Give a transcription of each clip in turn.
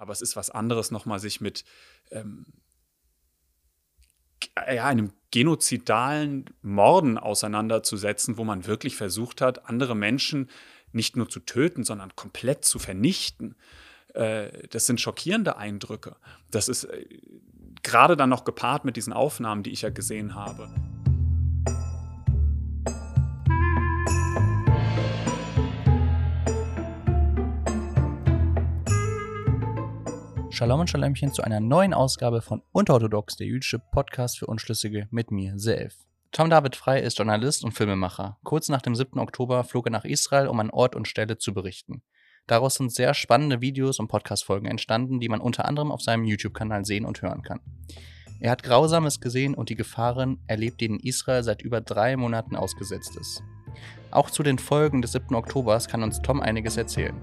Aber es ist was anderes, nochmal sich mit ähm, ja, einem genozidalen Morden auseinanderzusetzen, wo man wirklich versucht hat, andere Menschen nicht nur zu töten, sondern komplett zu vernichten. Äh, das sind schockierende Eindrücke. Das ist äh, gerade dann noch gepaart mit diesen Aufnahmen, die ich ja gesehen habe. Shalom und Shalemchen zu einer neuen Ausgabe von Unterorthodox, der jüdische Podcast für Unschlüssige mit mir, Self. Tom David Frey ist Journalist und Filmemacher. Kurz nach dem 7. Oktober flog er nach Israel, um an Ort und Stelle zu berichten. Daraus sind sehr spannende Videos und Podcast-Folgen entstanden, die man unter anderem auf seinem YouTube-Kanal sehen und hören kann. Er hat Grausames gesehen und die Gefahren erlebt, denen Israel seit über drei Monaten ausgesetzt ist. Auch zu den Folgen des 7. Oktobers kann uns Tom einiges erzählen.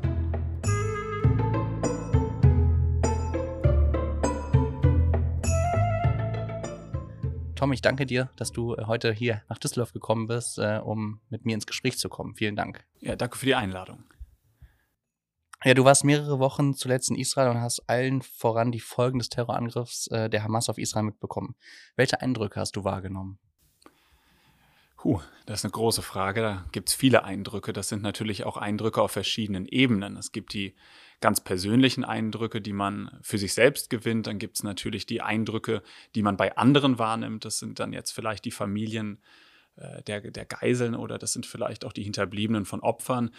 Tom, ich danke dir, dass du äh, heute hier nach Düsseldorf gekommen bist, äh, um mit mir ins Gespräch zu kommen. Vielen Dank. Ja, danke für die Einladung. Ja, du warst mehrere Wochen zuletzt in Israel und hast allen voran die Folgen des Terrorangriffs äh, der Hamas auf Israel mitbekommen. Welche Eindrücke hast du wahrgenommen? Puh, das ist eine große Frage. Da gibt es viele Eindrücke. Das sind natürlich auch Eindrücke auf verschiedenen Ebenen. Es gibt die ganz persönlichen Eindrücke, die man für sich selbst gewinnt. Dann gibt es natürlich die Eindrücke, die man bei anderen wahrnimmt. Das sind dann jetzt vielleicht die Familien äh, der, der Geiseln oder das sind vielleicht auch die Hinterbliebenen von Opfern.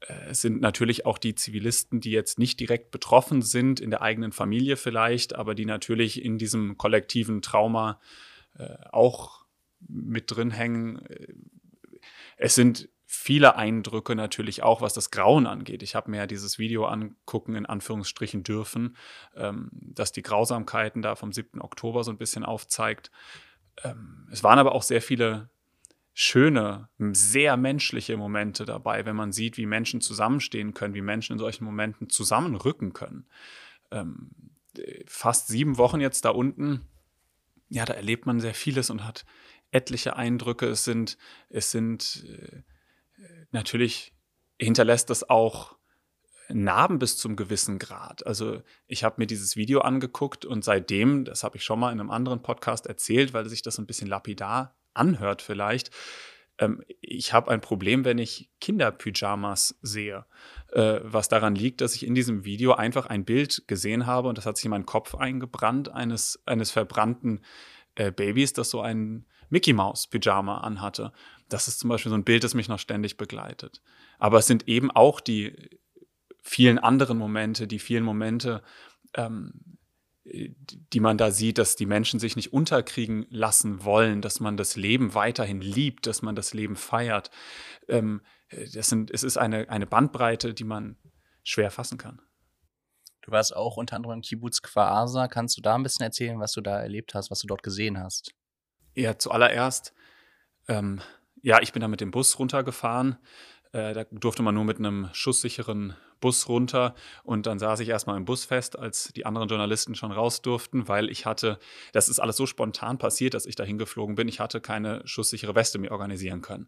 Äh, es sind natürlich auch die Zivilisten, die jetzt nicht direkt betroffen sind, in der eigenen Familie vielleicht, aber die natürlich in diesem kollektiven Trauma äh, auch mit drin hängen. Äh, es sind viele Eindrücke natürlich auch, was das Grauen angeht. Ich habe mir ja dieses Video angucken, in Anführungsstrichen dürfen, ähm, das die Grausamkeiten da vom 7. Oktober so ein bisschen aufzeigt. Ähm, es waren aber auch sehr viele schöne, sehr menschliche Momente dabei, wenn man sieht, wie Menschen zusammenstehen können, wie Menschen in solchen Momenten zusammenrücken können. Ähm, fast sieben Wochen jetzt da unten, ja, da erlebt man sehr vieles und hat etliche Eindrücke. Es sind, es sind äh, natürlich hinterlässt das auch Narben bis zum gewissen Grad. Also ich habe mir dieses Video angeguckt und seitdem, das habe ich schon mal in einem anderen Podcast erzählt, weil sich das ein bisschen lapidar anhört vielleicht, ähm, ich habe ein Problem, wenn ich Kinderpyjamas sehe. Äh, was daran liegt, dass ich in diesem Video einfach ein Bild gesehen habe und das hat sich in meinen Kopf eingebrannt, eines, eines verbrannten äh, Babys, das so ein Mickey Mouse Pyjama anhatte. Das ist zum Beispiel so ein Bild, das mich noch ständig begleitet. Aber es sind eben auch die vielen anderen Momente, die vielen Momente, ähm, die man da sieht, dass die Menschen sich nicht unterkriegen lassen wollen, dass man das Leben weiterhin liebt, dass man das Leben feiert. Ähm, das sind, es ist eine, eine Bandbreite, die man schwer fassen kann. Du warst auch unter anderem in Kibbutz Kfar Kannst du da ein bisschen erzählen, was du da erlebt hast, was du dort gesehen hast? Ja, zuallererst, ähm, ja, ich bin da mit dem Bus runtergefahren. Äh, da durfte man nur mit einem schusssicheren Bus runter und dann saß ich erstmal im Bus fest, als die anderen Journalisten schon raus durften, weil ich hatte, das ist alles so spontan passiert, dass ich da hingeflogen bin, ich hatte keine schusssichere Weste mir organisieren können.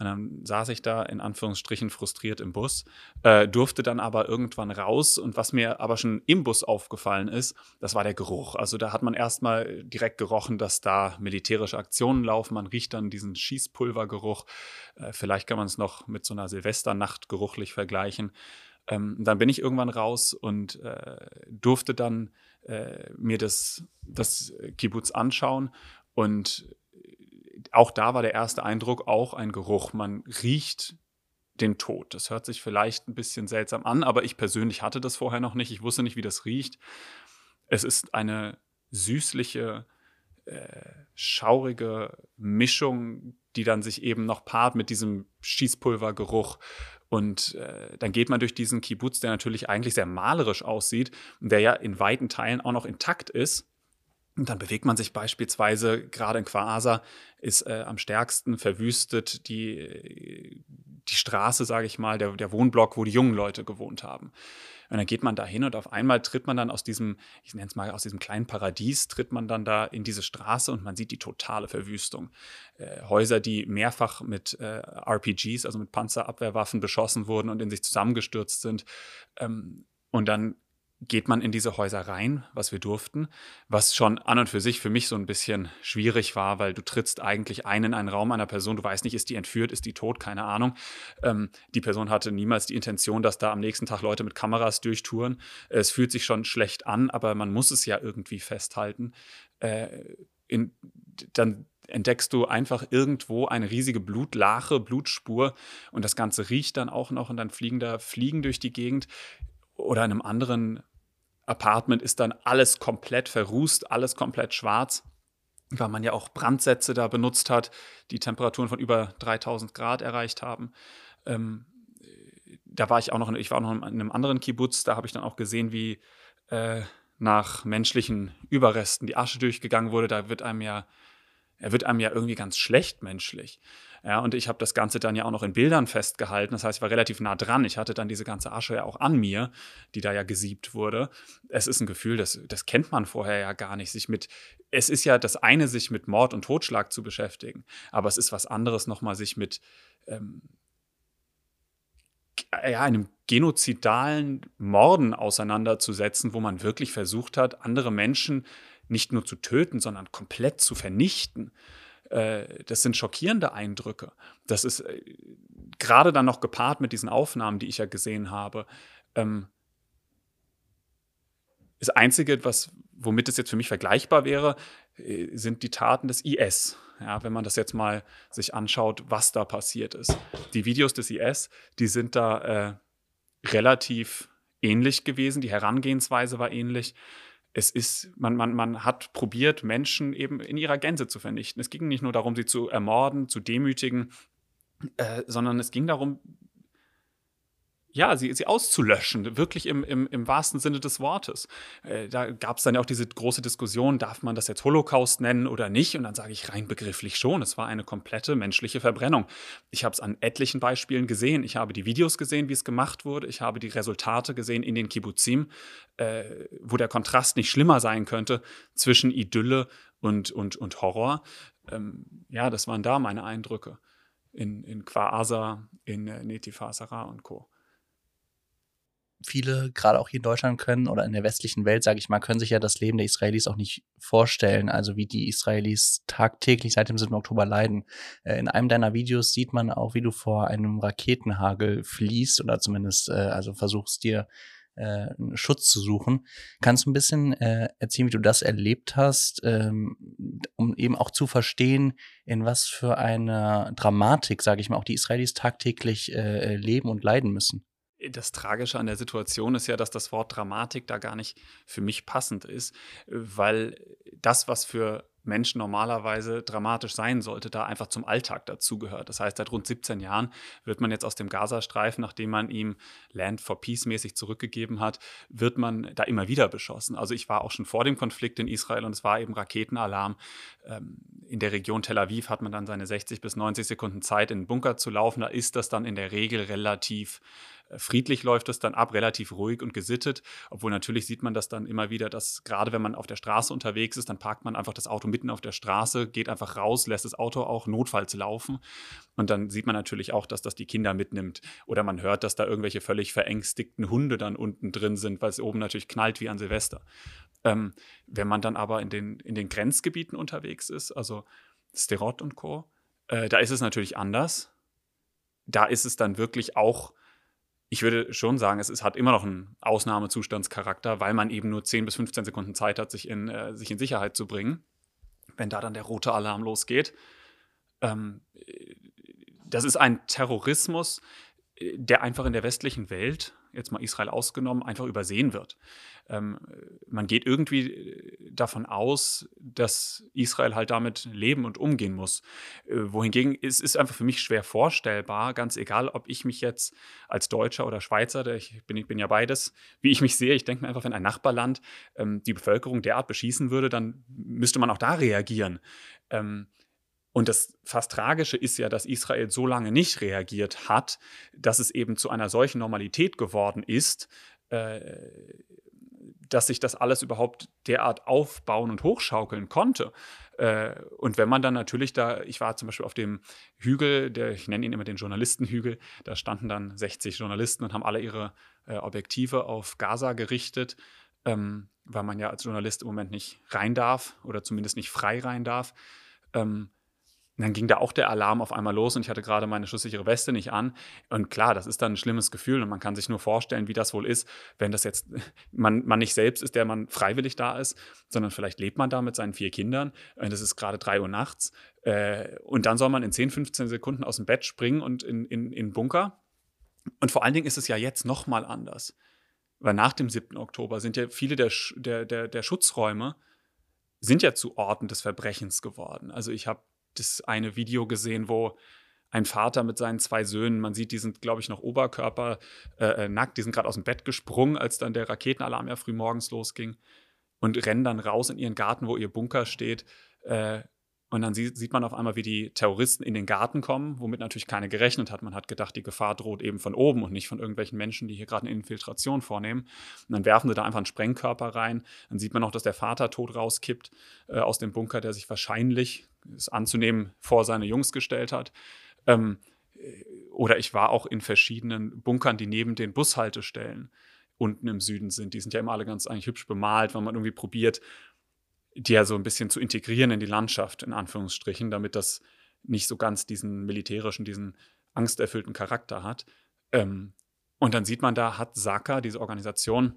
Und dann saß ich da in Anführungsstrichen frustriert im Bus, äh, durfte dann aber irgendwann raus und was mir aber schon im Bus aufgefallen ist, das war der Geruch. Also da hat man erstmal direkt gerochen, dass da militärische Aktionen laufen, man riecht dann diesen Schießpulvergeruch. Äh, vielleicht kann man es noch mit so einer Silvesternacht geruchlich vergleichen. Ähm, dann bin ich irgendwann raus und äh, durfte dann äh, mir das, das Kibbutz anschauen. Und auch da war der erste Eindruck auch ein Geruch. Man riecht den Tod. Das hört sich vielleicht ein bisschen seltsam an, aber ich persönlich hatte das vorher noch nicht. Ich wusste nicht, wie das riecht. Es ist eine süßliche, äh, schaurige Mischung, die dann sich eben noch paart mit diesem Schießpulvergeruch und äh, dann geht man durch diesen Kibbutz, der natürlich eigentlich sehr malerisch aussieht und der ja in weiten Teilen auch noch intakt ist. Und dann bewegt man sich beispielsweise, gerade in Quaasa ist äh, am stärksten verwüstet die, die Straße, sage ich mal, der, der Wohnblock, wo die jungen Leute gewohnt haben. Und dann geht man da hin und auf einmal tritt man dann aus diesem, ich nenne es mal, aus diesem kleinen Paradies, tritt man dann da in diese Straße und man sieht die totale Verwüstung. Äh, Häuser, die mehrfach mit äh, RPGs, also mit Panzerabwehrwaffen beschossen wurden und in sich zusammengestürzt sind. Ähm, und dann geht man in diese Häuser rein, was wir durften, was schon an und für sich für mich so ein bisschen schwierig war, weil du trittst eigentlich ein in einen Raum einer Person, du weißt nicht, ist die entführt, ist die tot, keine Ahnung. Ähm, die Person hatte niemals die Intention, dass da am nächsten Tag Leute mit Kameras durchtouren. Es fühlt sich schon schlecht an, aber man muss es ja irgendwie festhalten. Äh, in, dann entdeckst du einfach irgendwo eine riesige Blutlache, Blutspur und das Ganze riecht dann auch noch und dann fliegen da Fliegen durch die Gegend oder in einem anderen Apartment ist dann alles komplett verrußt, alles komplett schwarz, weil man ja auch Brandsätze da benutzt hat, die Temperaturen von über 3000 Grad erreicht haben. Ähm, da war ich auch noch, ich war noch in einem anderen Kibbutz, da habe ich dann auch gesehen, wie äh, nach menschlichen Überresten die Asche durchgegangen wurde. Da wird einem ja, er wird einem ja irgendwie ganz schlecht menschlich. Ja, und ich habe das Ganze dann ja auch noch in Bildern festgehalten. Das heißt, ich war relativ nah dran. Ich hatte dann diese ganze Asche ja auch an mir, die da ja gesiebt wurde. Es ist ein Gefühl, das, das kennt man vorher ja gar nicht. Sich mit, es ist ja das eine, sich mit Mord und Totschlag zu beschäftigen. Aber es ist was anderes, nochmal sich mit ähm, ja, einem genozidalen Morden auseinanderzusetzen, wo man wirklich versucht hat, andere Menschen nicht nur zu töten, sondern komplett zu vernichten. Äh, das sind schockierende Eindrücke. Das ist äh, gerade dann noch gepaart mit diesen Aufnahmen, die ich ja gesehen habe. Ähm, das Einzige, was, womit es jetzt für mich vergleichbar wäre, äh, sind die Taten des IS. Ja, wenn man das jetzt mal sich anschaut, was da passiert ist. Die Videos des IS, die sind da äh, relativ ähnlich gewesen. Die Herangehensweise war ähnlich es ist, man, man, man hat probiert, Menschen eben in ihrer Gänze zu vernichten. Es ging nicht nur darum, sie zu ermorden, zu demütigen, äh, sondern es ging darum, ja, sie, sie auszulöschen, wirklich im, im, im wahrsten Sinne des Wortes. Äh, da gab es dann ja auch diese große Diskussion, darf man das jetzt Holocaust nennen oder nicht? Und dann sage ich rein begrifflich schon, es war eine komplette menschliche Verbrennung. Ich habe es an etlichen Beispielen gesehen. Ich habe die Videos gesehen, wie es gemacht wurde. Ich habe die Resultate gesehen in den Kibbutzim, äh, wo der Kontrast nicht schlimmer sein könnte zwischen Idylle und, und, und Horror. Ähm, ja, das waren da meine Eindrücke in, in Kwaasa, in äh, Netifasara und Co viele, gerade auch hier in Deutschland können oder in der westlichen Welt, sage ich mal, können sich ja das Leben der Israelis auch nicht vorstellen. Also wie die Israelis tagtäglich seit dem 7. Oktober leiden. Äh, in einem deiner Videos sieht man auch, wie du vor einem Raketenhagel fließt oder zumindest äh, also versuchst dir äh, Schutz zu suchen. Kannst du ein bisschen äh, erzählen, wie du das erlebt hast, ähm, um eben auch zu verstehen, in was für eine Dramatik, sage ich mal, auch die Israelis tagtäglich äh, leben und leiden müssen? Das Tragische an der Situation ist ja, dass das Wort Dramatik da gar nicht für mich passend ist, weil das, was für Menschen normalerweise dramatisch sein sollte, da einfach zum Alltag dazugehört. Das heißt, seit rund 17 Jahren wird man jetzt aus dem Gazastreifen, nachdem man ihm Land for Peace mäßig zurückgegeben hat, wird man da immer wieder beschossen. Also ich war auch schon vor dem Konflikt in Israel und es war eben Raketenalarm. Ähm, in der Region Tel Aviv hat man dann seine 60 bis 90 Sekunden Zeit, in den Bunker zu laufen. Da ist das dann in der Regel relativ friedlich läuft es dann ab, relativ ruhig und gesittet. Obwohl natürlich sieht man das dann immer wieder, dass gerade wenn man auf der Straße unterwegs ist, dann parkt man einfach das Auto mitten auf der Straße, geht einfach raus, lässt das Auto auch notfalls laufen. Und dann sieht man natürlich auch, dass das die Kinder mitnimmt. Oder man hört, dass da irgendwelche völlig verängstigten Hunde dann unten drin sind, weil es oben natürlich knallt wie an Silvester. Ähm, wenn man dann aber in den, in den Grenzgebieten unterwegs ist, also Sterot und Co., äh, da ist es natürlich anders. Da ist es dann wirklich auch ich würde schon sagen, es ist, hat immer noch einen Ausnahmezustandscharakter, weil man eben nur 10 bis 15 Sekunden Zeit hat, sich in, äh, sich in Sicherheit zu bringen, wenn da dann der rote Alarm losgeht. Ähm, das ist ein Terrorismus, äh, der einfach in der westlichen Welt jetzt mal Israel ausgenommen, einfach übersehen wird. Ähm, man geht irgendwie äh, davon aus, dass Israel halt damit leben und umgehen muss. Äh, wohingegen es ist einfach für mich schwer vorstellbar, ganz egal, ob ich mich jetzt als Deutscher oder Schweizer, ich bin, ich bin ja beides, wie ich mich sehe, ich denke mir einfach, wenn ein Nachbarland ähm, die Bevölkerung derart beschießen würde, dann müsste man auch da reagieren. Ähm, und das fast Tragische ist ja, dass Israel so lange nicht reagiert hat, dass es eben zu einer solchen Normalität geworden ist, äh, dass sich das alles überhaupt derart aufbauen und hochschaukeln konnte. Äh, und wenn man dann natürlich da, ich war zum Beispiel auf dem Hügel, der, ich nenne ihn immer den Journalistenhügel, da standen dann 60 Journalisten und haben alle ihre äh, Objektive auf Gaza gerichtet, ähm, weil man ja als Journalist im Moment nicht rein darf oder zumindest nicht frei rein darf. Ähm, und dann ging da auch der Alarm auf einmal los und ich hatte gerade meine schusssichere Weste nicht an. Und klar, das ist dann ein schlimmes Gefühl und man kann sich nur vorstellen, wie das wohl ist, wenn das jetzt man, man nicht selbst ist, der man freiwillig da ist, sondern vielleicht lebt man da mit seinen vier Kindern. Und es ist gerade drei Uhr nachts. Äh, und dann soll man in 10, 15 Sekunden aus dem Bett springen und in, in, in Bunker. Und vor allen Dingen ist es ja jetzt noch mal anders. Weil nach dem 7. Oktober sind ja viele der, der, der, der Schutzräume sind ja zu Orten des Verbrechens geworden. Also ich habe das eine Video gesehen, wo ein Vater mit seinen zwei Söhnen, man sieht, die sind, glaube ich, noch Oberkörper äh, äh, nackt, die sind gerade aus dem Bett gesprungen, als dann der Raketenalarm ja früh morgens losging und rennen dann raus in ihren Garten, wo ihr Bunker steht. Äh, und dann sieht man auf einmal, wie die Terroristen in den Garten kommen, womit natürlich keiner gerechnet hat. Man hat gedacht, die Gefahr droht eben von oben und nicht von irgendwelchen Menschen, die hier gerade eine Infiltration vornehmen. Und dann werfen sie da einfach einen Sprengkörper rein. Dann sieht man auch, dass der Vater tot rauskippt äh, aus dem Bunker, der sich wahrscheinlich, ist anzunehmen, vor seine Jungs gestellt hat. Ähm, äh, oder ich war auch in verschiedenen Bunkern, die neben den Bushaltestellen unten im Süden sind. Die sind ja immer alle ganz eigentlich hübsch bemalt, weil man irgendwie probiert, die ja so ein bisschen zu integrieren in die Landschaft, in Anführungsstrichen, damit das nicht so ganz diesen militärischen, diesen angsterfüllten Charakter hat. Ähm, und dann sieht man da, hat Saka, diese Organisation,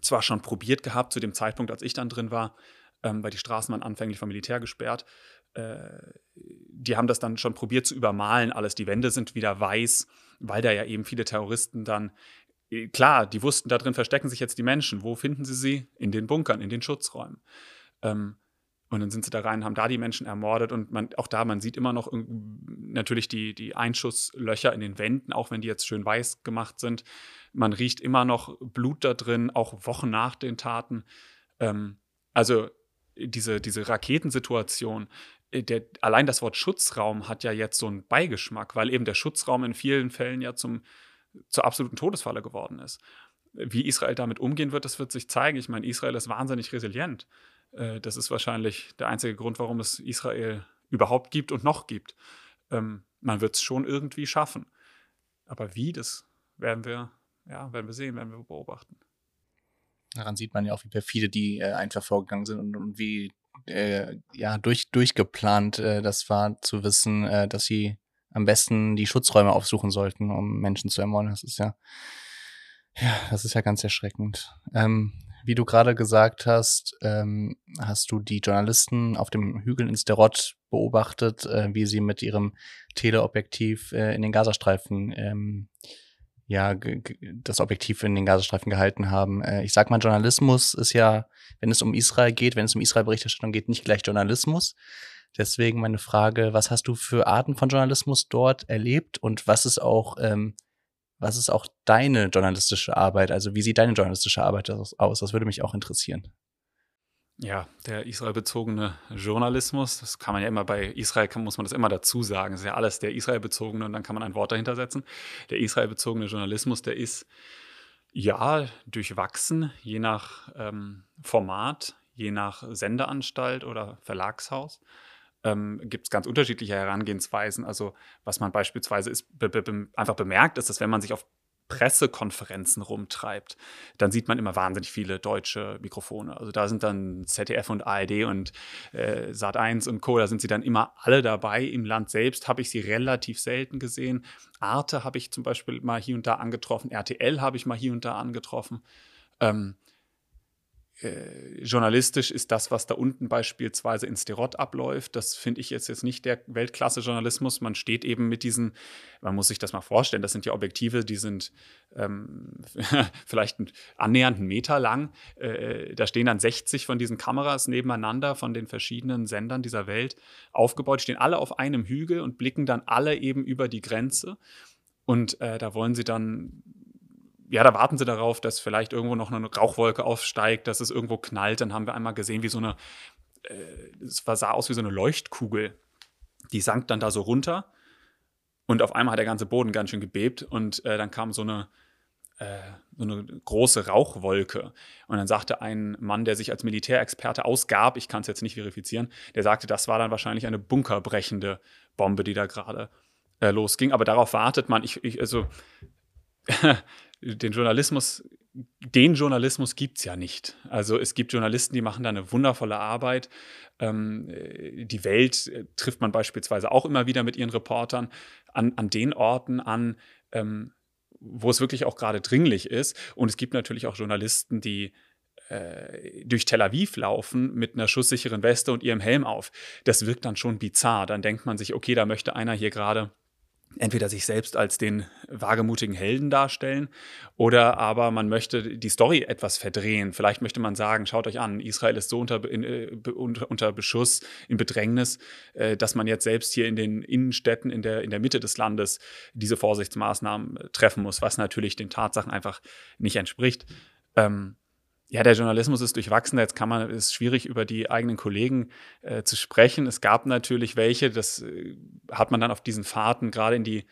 zwar schon probiert gehabt, zu dem Zeitpunkt, als ich dann drin war, ähm, weil die Straßen waren anfänglich vom Militär gesperrt. Äh, die haben das dann schon probiert zu übermalen, alles. Die Wände sind wieder weiß, weil da ja eben viele Terroristen dann äh, Klar, die wussten, da drin verstecken sich jetzt die Menschen. Wo finden sie sie? In den Bunkern, in den Schutzräumen. Ähm, und dann sind sie da rein, haben da die Menschen ermordet und man, auch da, man sieht immer noch natürlich die, die Einschusslöcher in den Wänden, auch wenn die jetzt schön weiß gemacht sind. Man riecht immer noch Blut da drin, auch Wochen nach den Taten. Ähm, also diese, diese Raketensituation, äh, der, allein das Wort Schutzraum hat ja jetzt so einen Beigeschmack, weil eben der Schutzraum in vielen Fällen ja zum, zur absoluten Todesfalle geworden ist. Wie Israel damit umgehen wird, das wird sich zeigen. Ich meine, Israel ist wahnsinnig resilient. Äh, das ist wahrscheinlich der einzige Grund, warum es Israel überhaupt gibt und noch gibt. Ähm, man wird es schon irgendwie schaffen. Aber wie, das werden wir, ja, werden wir sehen, werden wir beobachten. Daran sieht man ja auch, wie perfide die äh, einfach vorgegangen sind und, und wie äh, ja, durch, durchgeplant äh, das war, zu wissen, äh, dass sie am besten die Schutzräume aufsuchen sollten, um Menschen zu ermorden. Das ist ja, ja, das ist ja ganz erschreckend. Ähm, wie du gerade gesagt hast, ähm, hast du die Journalisten auf dem Hügel in Sterot beobachtet, äh, wie sie mit ihrem Teleobjektiv äh, in den Gazastreifen ähm, ja, das Objektiv in den Gazastreifen gehalten haben. Äh, ich sag mal, Journalismus ist ja, wenn es um Israel geht, wenn es um Israel-Berichterstattung geht, nicht gleich Journalismus. Deswegen meine Frage, was hast du für Arten von Journalismus dort erlebt und was ist auch ähm, was ist auch deine journalistische Arbeit? Also wie sieht deine journalistische Arbeit aus? Das würde mich auch interessieren. Ja, der israelbezogene Journalismus, das kann man ja immer bei Israel, muss man das immer dazu sagen. Das ist ja alles der israelbezogene und dann kann man ein Wort dahinter setzen. Der israelbezogene Journalismus, der ist ja durchwachsen, je nach ähm, Format, je nach Sendeanstalt oder Verlagshaus ähm, gibt es ganz unterschiedliche Herangehensweisen. Also was man beispielsweise ist, be be einfach bemerkt, ist, dass wenn man sich auf Pressekonferenzen rumtreibt, dann sieht man immer wahnsinnig viele deutsche Mikrofone. Also da sind dann ZDF und ARD und äh, Sat1 und Co. Da sind sie dann immer alle dabei. Im Land selbst habe ich sie relativ selten gesehen. Arte habe ich zum Beispiel mal hier und da angetroffen. RTL habe ich mal hier und da angetroffen. Ähm, äh, journalistisch ist das, was da unten beispielsweise in Sterot abläuft. Das finde ich jetzt, jetzt nicht der Weltklasse-Journalismus. Man steht eben mit diesen, man muss sich das mal vorstellen, das sind ja Objektive, die sind ähm, vielleicht annähernd einen Meter lang. Äh, da stehen dann 60 von diesen Kameras nebeneinander von den verschiedenen Sendern dieser Welt aufgebaut, stehen alle auf einem Hügel und blicken dann alle eben über die Grenze. Und äh, da wollen sie dann ja, da warten sie darauf, dass vielleicht irgendwo noch eine Rauchwolke aufsteigt, dass es irgendwo knallt. Dann haben wir einmal gesehen, wie so eine, äh, es sah aus wie so eine Leuchtkugel. Die sank dann da so runter und auf einmal hat der ganze Boden ganz schön gebebt und äh, dann kam so eine äh, so eine große Rauchwolke. Und dann sagte ein Mann, der sich als Militärexperte ausgab, ich kann es jetzt nicht verifizieren, der sagte, das war dann wahrscheinlich eine bunkerbrechende Bombe, die da gerade äh, losging. Aber darauf wartet man. Ich, ich also den Journalismus, den Journalismus gibt es ja nicht. Also es gibt Journalisten, die machen da eine wundervolle Arbeit. Ähm, die Welt äh, trifft man beispielsweise auch immer wieder mit ihren Reportern an, an den Orten an, ähm, wo es wirklich auch gerade dringlich ist. Und es gibt natürlich auch Journalisten, die äh, durch Tel Aviv laufen mit einer schusssicheren Weste und ihrem Helm auf. Das wirkt dann schon bizarr. Dann denkt man sich, okay, da möchte einer hier gerade entweder sich selbst als den wagemutigen Helden darstellen oder aber man möchte die Story etwas verdrehen. Vielleicht möchte man sagen, schaut euch an, Israel ist so unter, in, äh, unter, Beschuss, in Bedrängnis, äh, dass man jetzt selbst hier in den Innenstädten in der, in der Mitte des Landes diese Vorsichtsmaßnahmen treffen muss, was natürlich den Tatsachen einfach nicht entspricht. Ähm, ja, der Journalismus ist durchwachsen. Jetzt kann man, ist schwierig über die eigenen Kollegen äh, zu sprechen. Es gab natürlich welche, das äh, hat man dann auf diesen Fahrten gerade in die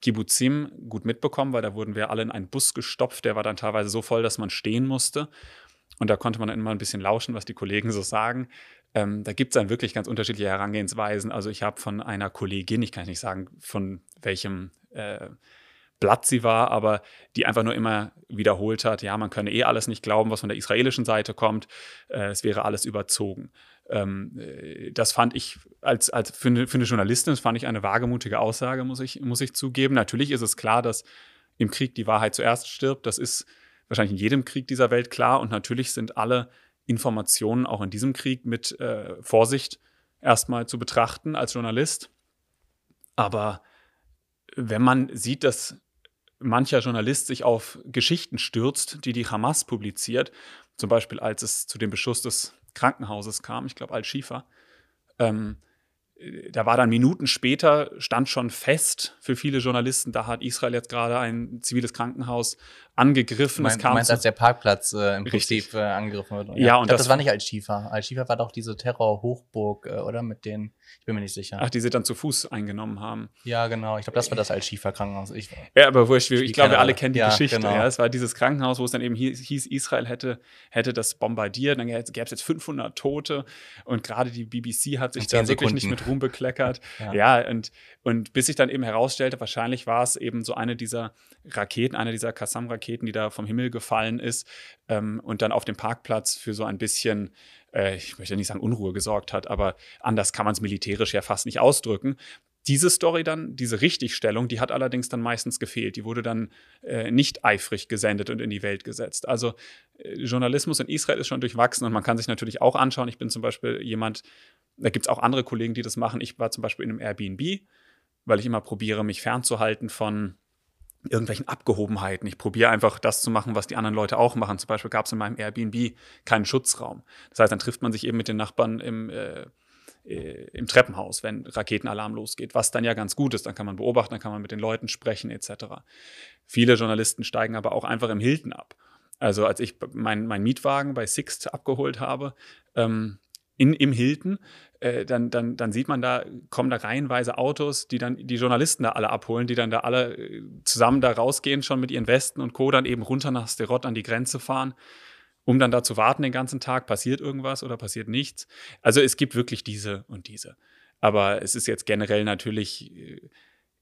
Kibbutzim gut mitbekommen, weil da wurden wir alle in einen Bus gestopft. Der war dann teilweise so voll, dass man stehen musste. Und da konnte man dann immer ein bisschen lauschen, was die Kollegen so sagen. Ähm, da gibt es dann wirklich ganz unterschiedliche Herangehensweisen. Also ich habe von einer Kollegin, ich kann nicht sagen, von welchem äh, Blatt sie war, aber die einfach nur immer wiederholt hat, ja, man könne eh alles nicht glauben, was von der israelischen Seite kommt, äh, es wäre alles überzogen. Ähm, äh, das fand ich als, als für, eine, für eine Journalistin, das fand ich eine wagemutige Aussage, muss ich, muss ich zugeben. Natürlich ist es klar, dass im Krieg die Wahrheit zuerst stirbt. Das ist wahrscheinlich in jedem Krieg dieser Welt klar. Und natürlich sind alle Informationen auch in diesem Krieg mit äh, Vorsicht erstmal zu betrachten als Journalist. Aber wenn man sieht, dass mancher Journalist sich auf Geschichten stürzt, die die Hamas publiziert, zum Beispiel als es zu dem Beschuss des Krankenhauses kam, ich glaube Al-Shifa, ähm, da war dann Minuten später, stand schon fest für viele Journalisten, da hat Israel jetzt gerade ein ziviles Krankenhaus angegriffen. Mein, du meinst, als der Parkplatz äh, im Prinzip äh, angegriffen wird. Ja, ja und glaub, das, das, war nicht Al-Shifa. Al-Shifa war doch diese Terror-Hochburg, äh, oder? Mit den, ich bin mir nicht sicher. Ach, die sie dann zu Fuß eingenommen haben. Ja, genau. Ich glaube, das war das Al-Shifa-Krankenhaus. ja, aber wurscht. Ich, ich glaube, wir alle kennen die ja, Geschichte. Genau. Ja, es war dieses Krankenhaus, wo es dann eben hieß, Israel hätte, hätte das bombardiert. Dann gäbe es jetzt 500 Tote. Und gerade die BBC hat sich da wirklich nicht mit Ruhm bekleckert. ja. ja, und, und bis sich dann eben herausstellte, wahrscheinlich war es eben so eine dieser Raketen, eine dieser Kassam-Raketen, die da vom Himmel gefallen ist ähm, und dann auf dem Parkplatz für so ein bisschen, äh, ich möchte nicht sagen Unruhe gesorgt hat, aber anders kann man es militärisch ja fast nicht ausdrücken. Diese Story dann, diese Richtigstellung, die hat allerdings dann meistens gefehlt. Die wurde dann äh, nicht eifrig gesendet und in die Welt gesetzt. Also äh, Journalismus in Israel ist schon durchwachsen und man kann sich natürlich auch anschauen. Ich bin zum Beispiel jemand, da gibt es auch andere Kollegen, die das machen. Ich war zum Beispiel in einem Airbnb, weil ich immer probiere, mich fernzuhalten von irgendwelchen Abgehobenheiten. Ich probiere einfach das zu machen, was die anderen Leute auch machen. Zum Beispiel gab es in meinem Airbnb keinen Schutzraum. Das heißt, dann trifft man sich eben mit den Nachbarn im, äh, äh, im Treppenhaus, wenn Raketenalarm losgeht, was dann ja ganz gut ist. Dann kann man beobachten, dann kann man mit den Leuten sprechen etc. Viele Journalisten steigen aber auch einfach im Hilton ab. Also als ich meinen mein Mietwagen bei Sixt abgeholt habe, ähm, in, im Hilton, äh, dann, dann, dann sieht man da, kommen da reihenweise Autos, die dann die Journalisten da alle abholen, die dann da alle äh, zusammen da rausgehen, schon mit ihren Westen und Co., dann eben runter nach Sterot an die Grenze fahren, um dann da zu warten den ganzen Tag, passiert irgendwas oder passiert nichts. Also es gibt wirklich diese und diese. Aber es ist jetzt generell natürlich, äh,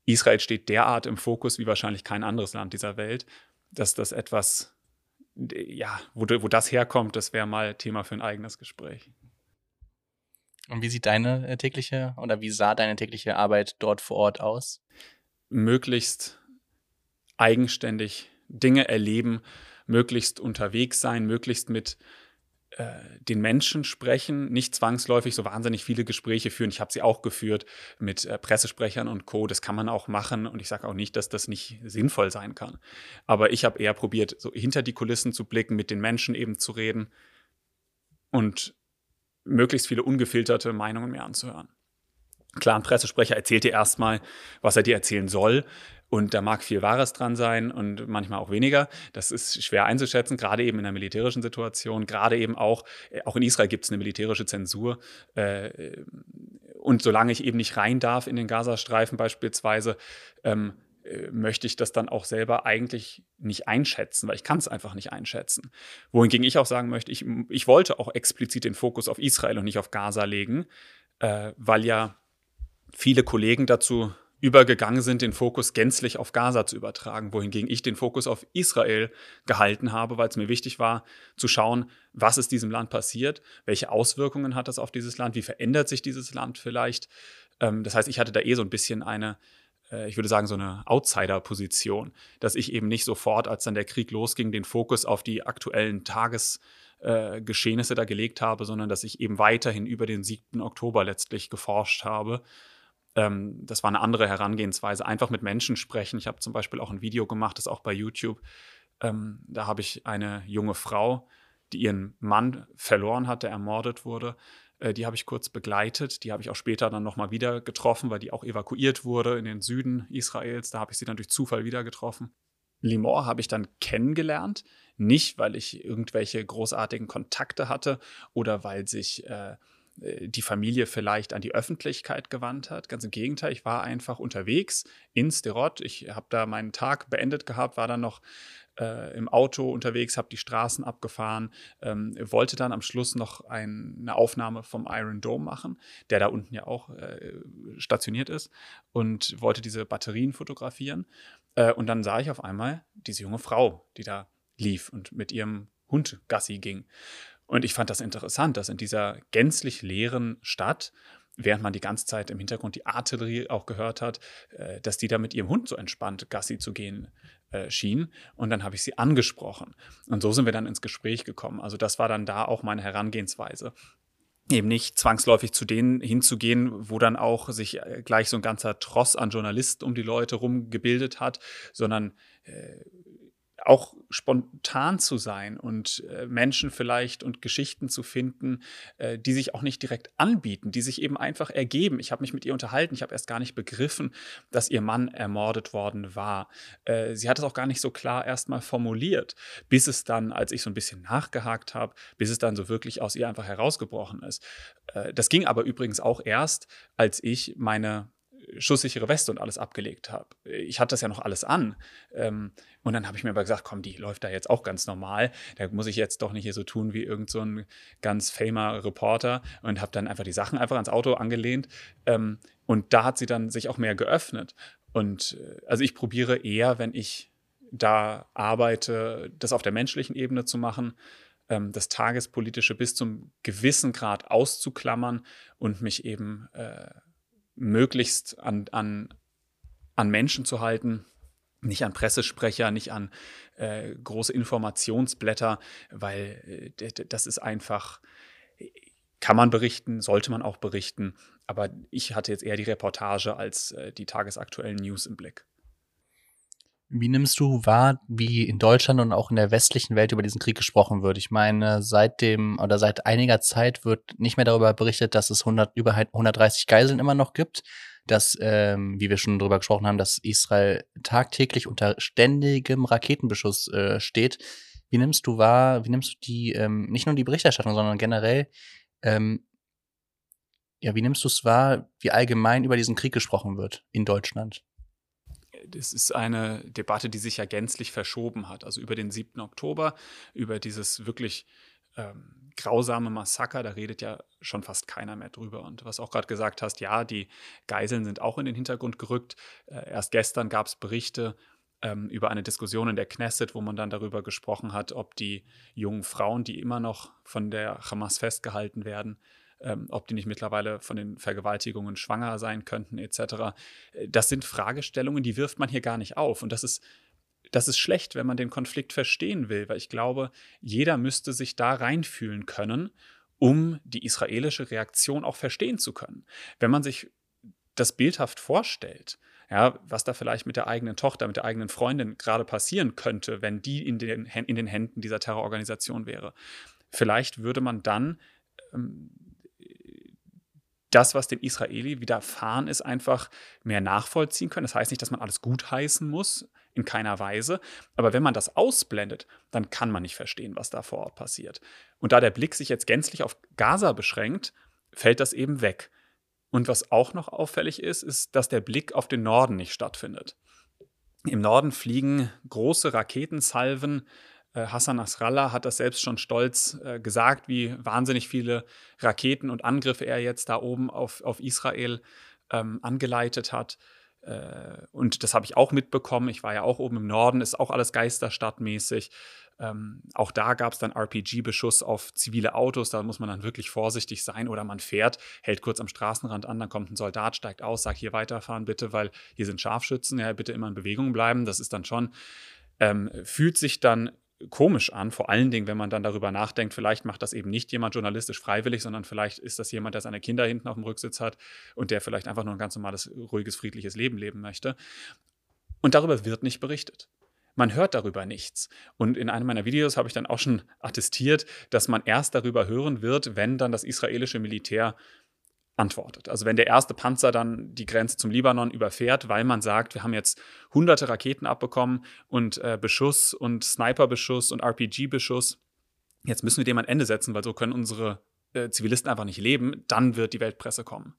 Israel steht derart im Fokus wie wahrscheinlich kein anderes Land dieser Welt, dass das etwas, ja, wo, wo das herkommt, das wäre mal Thema für ein eigenes Gespräch. Und wie sieht deine äh, tägliche oder wie sah deine tägliche Arbeit dort vor Ort aus? Möglichst eigenständig Dinge erleben, möglichst unterwegs sein, möglichst mit äh, den Menschen sprechen, nicht zwangsläufig so wahnsinnig viele Gespräche führen. Ich habe sie auch geführt mit äh, Pressesprechern und Co. Das kann man auch machen und ich sage auch nicht, dass das nicht sinnvoll sein kann. Aber ich habe eher probiert, so hinter die Kulissen zu blicken, mit den Menschen eben zu reden und möglichst viele ungefilterte Meinungen mehr anzuhören. Klar, ein Pressesprecher erzählt dir erstmal, was er dir erzählen soll. Und da mag viel Wahres dran sein und manchmal auch weniger. Das ist schwer einzuschätzen, gerade eben in einer militärischen Situation. Gerade eben auch, äh, auch in Israel gibt es eine militärische Zensur. Äh, und solange ich eben nicht rein darf in den Gazastreifen beispielsweise, ähm, äh, möchte ich das dann auch selber eigentlich nicht einschätzen, weil ich kann es einfach nicht einschätzen. Wohingegen ich auch sagen möchte, ich, ich wollte auch explizit den Fokus auf Israel und nicht auf Gaza legen, äh, weil ja viele Kollegen dazu übergegangen sind, den Fokus gänzlich auf Gaza zu übertragen, wohingegen ich den Fokus auf Israel gehalten habe, weil es mir wichtig war zu schauen, was ist diesem Land passiert, welche Auswirkungen hat das auf dieses Land, wie verändert sich dieses Land vielleicht. Ähm, das heißt, ich hatte da eh so ein bisschen eine äh, ich würde sagen, so eine Outsider-Position, dass ich eben nicht sofort, als dann der Krieg losging, den Fokus auf die aktuellen Tagesgeschehnisse äh, da gelegt habe, sondern dass ich eben weiterhin über den 7. Oktober letztlich geforscht habe. Ähm, das war eine andere Herangehensweise, einfach mit Menschen sprechen. Ich habe zum Beispiel auch ein Video gemacht, das auch bei YouTube. Ähm, da habe ich eine junge Frau, die ihren Mann verloren hat, der ermordet wurde, äh, die habe ich kurz begleitet. Die habe ich auch später dann nochmal wieder getroffen, weil die auch evakuiert wurde in den Süden Israels. Da habe ich sie dann durch Zufall wieder getroffen. Limor habe ich dann kennengelernt, nicht weil ich irgendwelche großartigen Kontakte hatte oder weil sich äh, die Familie vielleicht an die Öffentlichkeit gewandt hat. Ganz im Gegenteil, ich war einfach unterwegs in Sterot. Ich habe da meinen Tag beendet gehabt, war dann noch äh, im Auto unterwegs, habe die Straßen abgefahren, ähm, wollte dann am Schluss noch ein, eine Aufnahme vom Iron Dome machen, der da unten ja auch äh, stationiert ist und wollte diese Batterien fotografieren. Äh, und dann sah ich auf einmal diese junge Frau, die da lief und mit ihrem Hund Gassi ging. Und ich fand das interessant, dass in dieser gänzlich leeren Stadt während man die ganze Zeit im Hintergrund die Artillerie auch gehört hat, äh, dass die da mit ihrem Hund so entspannt Gassi zu gehen äh, schien. Und dann habe ich sie angesprochen. Und so sind wir dann ins Gespräch gekommen. Also das war dann da auch meine Herangehensweise eben nicht zwangsläufig zu denen hinzugehen, wo dann auch sich äh, gleich so ein ganzer Tross an Journalisten um die Leute rumgebildet hat, sondern äh, auch spontan zu sein und äh, Menschen vielleicht und Geschichten zu finden, äh, die sich auch nicht direkt anbieten, die sich eben einfach ergeben. Ich habe mich mit ihr unterhalten, ich habe erst gar nicht begriffen, dass ihr Mann ermordet worden war. Äh, sie hat es auch gar nicht so klar erstmal formuliert, bis es dann, als ich so ein bisschen nachgehakt habe, bis es dann so wirklich aus ihr einfach herausgebrochen ist. Äh, das ging aber übrigens auch erst, als ich meine schusssichere Weste und alles abgelegt habe. Ich hatte das ja noch alles an. Ähm, und dann habe ich mir aber gesagt, komm, die läuft da jetzt auch ganz normal. Da muss ich jetzt doch nicht hier so tun wie irgend so ein ganz famer Reporter und habe dann einfach die Sachen einfach ans Auto angelehnt. Ähm, und da hat sie dann sich auch mehr geöffnet. Und äh, also ich probiere eher, wenn ich da arbeite, das auf der menschlichen Ebene zu machen, ähm, das Tagespolitische bis zum gewissen Grad auszuklammern und mich eben äh, möglichst an, an, an Menschen zu halten, nicht an Pressesprecher, nicht an äh, große Informationsblätter, weil äh, das ist einfach, kann man berichten, sollte man auch berichten, aber ich hatte jetzt eher die Reportage als äh, die tagesaktuellen News im Blick. Wie nimmst du wahr, wie in Deutschland und auch in der westlichen Welt über diesen Krieg gesprochen wird? Ich meine, seit dem oder seit einiger Zeit wird nicht mehr darüber berichtet, dass es 100, über 130 Geiseln immer noch gibt, dass, ähm, wie wir schon darüber gesprochen haben, dass Israel tagtäglich unter ständigem Raketenbeschuss äh, steht. Wie nimmst du wahr, wie nimmst du die, ähm, nicht nur die Berichterstattung, sondern generell, ähm, ja, wie nimmst du es wahr, wie allgemein über diesen Krieg gesprochen wird in Deutschland? Das ist eine Debatte, die sich ja gänzlich verschoben hat. Also über den 7. Oktober, über dieses wirklich ähm, grausame Massaker, da redet ja schon fast keiner mehr drüber. Und was auch gerade gesagt hast, ja, die Geiseln sind auch in den Hintergrund gerückt. Äh, erst gestern gab es Berichte ähm, über eine Diskussion in der Knesset, wo man dann darüber gesprochen hat, ob die jungen Frauen, die immer noch von der Hamas festgehalten werden, ähm, ob die nicht mittlerweile von den Vergewaltigungen schwanger sein könnten, etc. Äh, das sind Fragestellungen, die wirft man hier gar nicht auf. Und das ist, das ist schlecht, wenn man den Konflikt verstehen will, weil ich glaube, jeder müsste sich da reinfühlen können, um die israelische Reaktion auch verstehen zu können. Wenn man sich das bildhaft vorstellt, ja, was da vielleicht mit der eigenen Tochter, mit der eigenen Freundin gerade passieren könnte, wenn die in den, in den Händen dieser Terrororganisation wäre. Vielleicht würde man dann ähm, das, was dem Israeli widerfahren ist, einfach mehr nachvollziehen können. Das heißt nicht, dass man alles gutheißen muss, in keiner Weise. Aber wenn man das ausblendet, dann kann man nicht verstehen, was da vor Ort passiert. Und da der Blick sich jetzt gänzlich auf Gaza beschränkt, fällt das eben weg. Und was auch noch auffällig ist, ist, dass der Blick auf den Norden nicht stattfindet. Im Norden fliegen große Raketensalven. Äh, Hassan Nasrallah hat das selbst schon stolz äh, gesagt, wie wahnsinnig viele Raketen und Angriffe er jetzt da oben auf, auf Israel ähm, angeleitet hat. Äh, und das habe ich auch mitbekommen. Ich war ja auch oben im Norden, ist auch alles geisterstadtmäßig. Ähm, auch da gab es dann RPG-Beschuss auf zivile Autos. Da muss man dann wirklich vorsichtig sein. Oder man fährt, hält kurz am Straßenrand an, dann kommt ein Soldat, steigt aus, sagt hier weiterfahren bitte, weil hier sind Scharfschützen. Ja, bitte immer in Bewegung bleiben. Das ist dann schon, ähm, fühlt sich dann komisch an, vor allen Dingen, wenn man dann darüber nachdenkt, vielleicht macht das eben nicht jemand journalistisch freiwillig, sondern vielleicht ist das jemand, der seine Kinder hinten auf dem Rücksitz hat und der vielleicht einfach nur ein ganz normales, ruhiges, friedliches Leben leben möchte. Und darüber wird nicht berichtet. Man hört darüber nichts. Und in einem meiner Videos habe ich dann auch schon attestiert, dass man erst darüber hören wird, wenn dann das israelische Militär antwortet. Also wenn der erste Panzer dann die Grenze zum Libanon überfährt, weil man sagt, wir haben jetzt hunderte Raketen abbekommen und äh, Beschuss und Sniperbeschuss und RPG-Beschuss, jetzt müssen wir dem ein Ende setzen, weil so können unsere äh, Zivilisten einfach nicht leben, dann wird die Weltpresse kommen.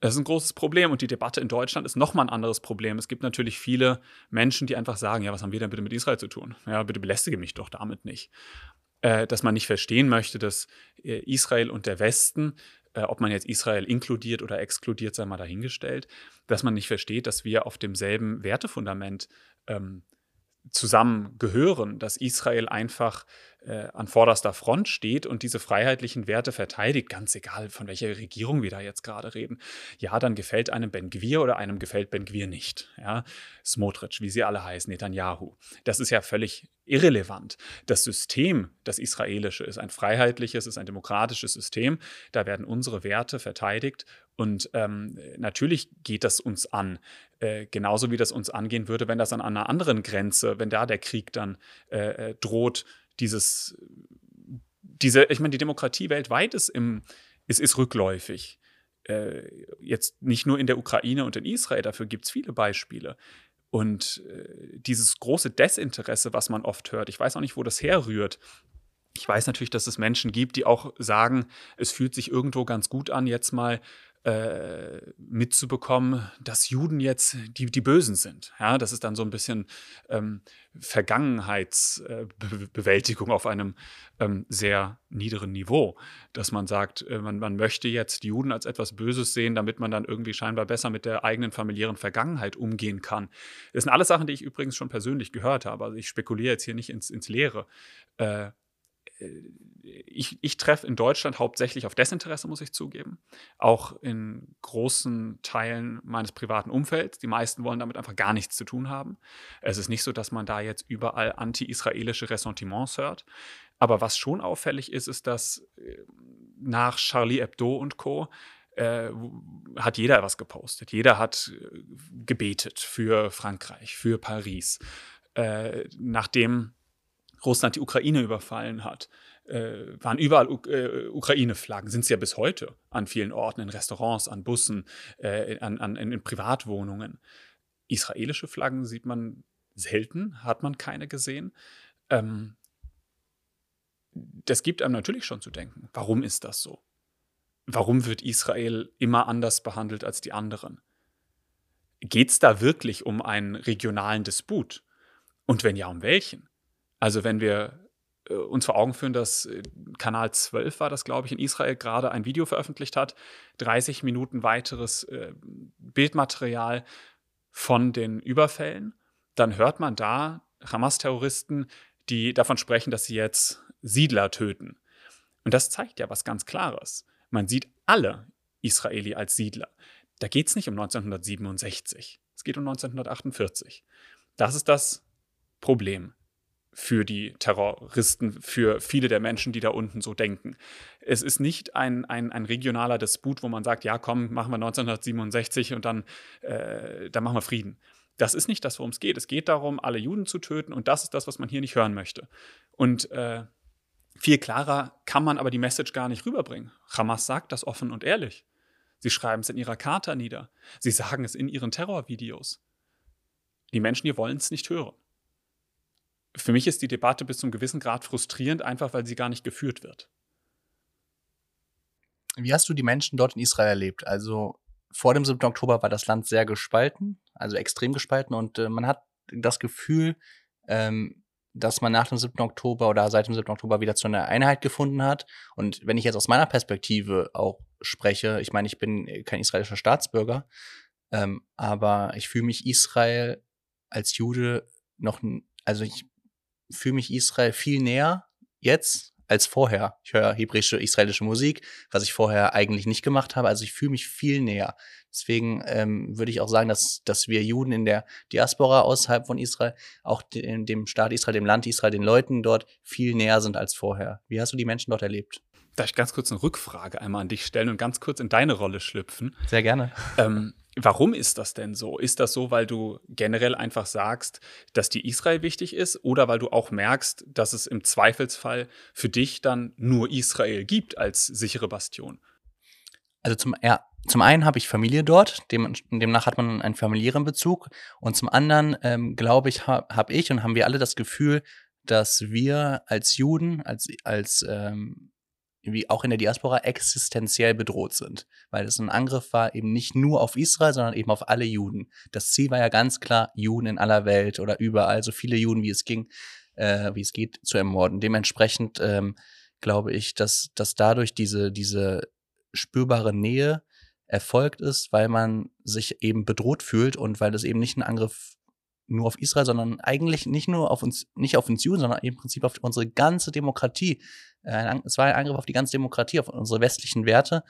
Das ist ein großes Problem und die Debatte in Deutschland ist nochmal ein anderes Problem. Es gibt natürlich viele Menschen, die einfach sagen, ja, was haben wir denn bitte mit Israel zu tun? Ja, bitte belästige mich doch damit nicht. Äh, dass man nicht verstehen möchte, dass äh, Israel und der Westen ob man jetzt Israel inkludiert oder exkludiert, sei mal dahingestellt, dass man nicht versteht, dass wir auf demselben Wertefundament ähm, zusammengehören, dass Israel einfach äh, an vorderster Front steht und diese freiheitlichen Werte verteidigt, ganz egal, von welcher Regierung wir da jetzt gerade reden. Ja, dann gefällt einem Ben Gwir oder einem gefällt Ben Gwir nicht. Ja, Smotrich, wie sie alle heißen, Netanyahu. Das ist ja völlig irrelevant. Das System, das israelische, ist ein freiheitliches, ist ein demokratisches System. Da werden unsere Werte verteidigt und ähm, natürlich geht das uns an, äh, genauso wie das uns angehen würde, wenn das an einer anderen Grenze, wenn da der Krieg dann äh, äh droht, dieses, diese, ich meine, die Demokratie weltweit ist, im, ist, ist rückläufig. Äh, jetzt nicht nur in der Ukraine und in Israel, dafür gibt es viele Beispiele. Und äh, dieses große Desinteresse, was man oft hört, ich weiß auch nicht, wo das herrührt. Ich weiß natürlich, dass es Menschen gibt, die auch sagen, es fühlt sich irgendwo ganz gut an, jetzt mal äh, mitzubekommen, dass Juden jetzt die, die Bösen sind. Ja, das ist dann so ein bisschen ähm, Vergangenheitsbewältigung äh, auf einem ähm, sehr niederen Niveau, dass man sagt, äh, man, man möchte jetzt Juden als etwas Böses sehen, damit man dann irgendwie scheinbar besser mit der eigenen familiären Vergangenheit umgehen kann. Das sind alles Sachen, die ich übrigens schon persönlich gehört habe. Also ich spekuliere jetzt hier nicht ins, ins Leere. Äh, ich, ich treffe in Deutschland hauptsächlich auf Desinteresse, muss ich zugeben. Auch in großen Teilen meines privaten Umfelds. Die meisten wollen damit einfach gar nichts zu tun haben. Es ist nicht so, dass man da jetzt überall anti-israelische Ressentiments hört. Aber was schon auffällig ist, ist, dass äh, nach Charlie Hebdo und Co. Äh, hat jeder was gepostet. Jeder hat äh, gebetet für Frankreich, für Paris. Äh, nachdem Russland die Ukraine überfallen hat, äh, waren überall U äh, Ukraine-Flaggen, sind sie ja bis heute an vielen Orten, in Restaurants, an Bussen, äh, an, an, in, Privatwohnungen. Israelische Flaggen sieht man selten, hat man keine gesehen. Ähm, das gibt einem natürlich schon zu denken. Warum ist das so? Warum wird Israel immer anders behandelt als die anderen? Geht es da wirklich um einen regionalen Disput? Und wenn ja, um welchen? Also wenn wir äh, uns vor Augen führen, dass äh, Kanal 12 war das, glaube ich, in Israel gerade ein Video veröffentlicht hat, 30 Minuten weiteres äh, Bildmaterial von den Überfällen, dann hört man da Hamas-Terroristen, die davon sprechen, dass sie jetzt Siedler töten. Und das zeigt ja was ganz Klares. Man sieht alle Israeli als Siedler. Da geht es nicht um 1967, es geht um 1948. Das ist das Problem für die Terroristen, für viele der Menschen, die da unten so denken. Es ist nicht ein, ein, ein regionaler Disput, wo man sagt, ja, komm, machen wir 1967 und dann, äh, dann machen wir Frieden. Das ist nicht das, worum es geht. Es geht darum, alle Juden zu töten und das ist das, was man hier nicht hören möchte. Und äh, viel klarer kann man aber die Message gar nicht rüberbringen. Hamas sagt das offen und ehrlich. Sie schreiben es in ihrer Charta nieder. Sie sagen es in ihren Terrorvideos. Die Menschen hier wollen es nicht hören für mich ist die Debatte bis zum gewissen Grad frustrierend, einfach weil sie gar nicht geführt wird. Wie hast du die Menschen dort in Israel erlebt? Also vor dem 7. Oktober war das Land sehr gespalten, also extrem gespalten und äh, man hat das Gefühl, ähm, dass man nach dem 7. Oktober oder seit dem 7. Oktober wieder zu einer Einheit gefunden hat. Und wenn ich jetzt aus meiner Perspektive auch spreche, ich meine, ich bin kein israelischer Staatsbürger, ähm, aber ich fühle mich Israel als Jude noch, also ich fühle mich Israel viel näher jetzt als vorher. Ich höre hebräische, israelische Musik, was ich vorher eigentlich nicht gemacht habe. Also ich fühle mich viel näher. Deswegen ähm, würde ich auch sagen, dass, dass wir Juden in der Diaspora außerhalb von Israel, auch de, dem Staat Israel, dem Land Israel, den Leuten dort viel näher sind als vorher. Wie hast du die Menschen dort erlebt? Darf ich ganz kurz eine Rückfrage einmal an dich stellen und ganz kurz in deine Rolle schlüpfen? Sehr gerne. Ähm, Warum ist das denn so? Ist das so, weil du generell einfach sagst, dass die Israel wichtig ist oder weil du auch merkst, dass es im Zweifelsfall für dich dann nur Israel gibt als sichere Bastion? Also zum, ja, zum einen habe ich Familie dort, dem, demnach hat man einen familiären Bezug und zum anderen ähm, glaube ich, habe hab ich und haben wir alle das Gefühl, dass wir als Juden, als, als ähm, wie auch in der Diaspora existenziell bedroht sind, weil es ein Angriff war eben nicht nur auf Israel, sondern eben auf alle Juden. Das Ziel war ja ganz klar, Juden in aller Welt oder überall, so viele Juden wie es ging, äh, wie es geht, zu ermorden. Dementsprechend ähm, glaube ich, dass, dass dadurch diese, diese spürbare Nähe erfolgt ist, weil man sich eben bedroht fühlt und weil das eben nicht ein Angriff nur auf Israel, sondern eigentlich nicht nur auf uns, nicht auf uns Juden, sondern im Prinzip auf unsere ganze Demokratie. Äh, es war ein Angriff auf die ganze Demokratie, auf unsere westlichen Werte.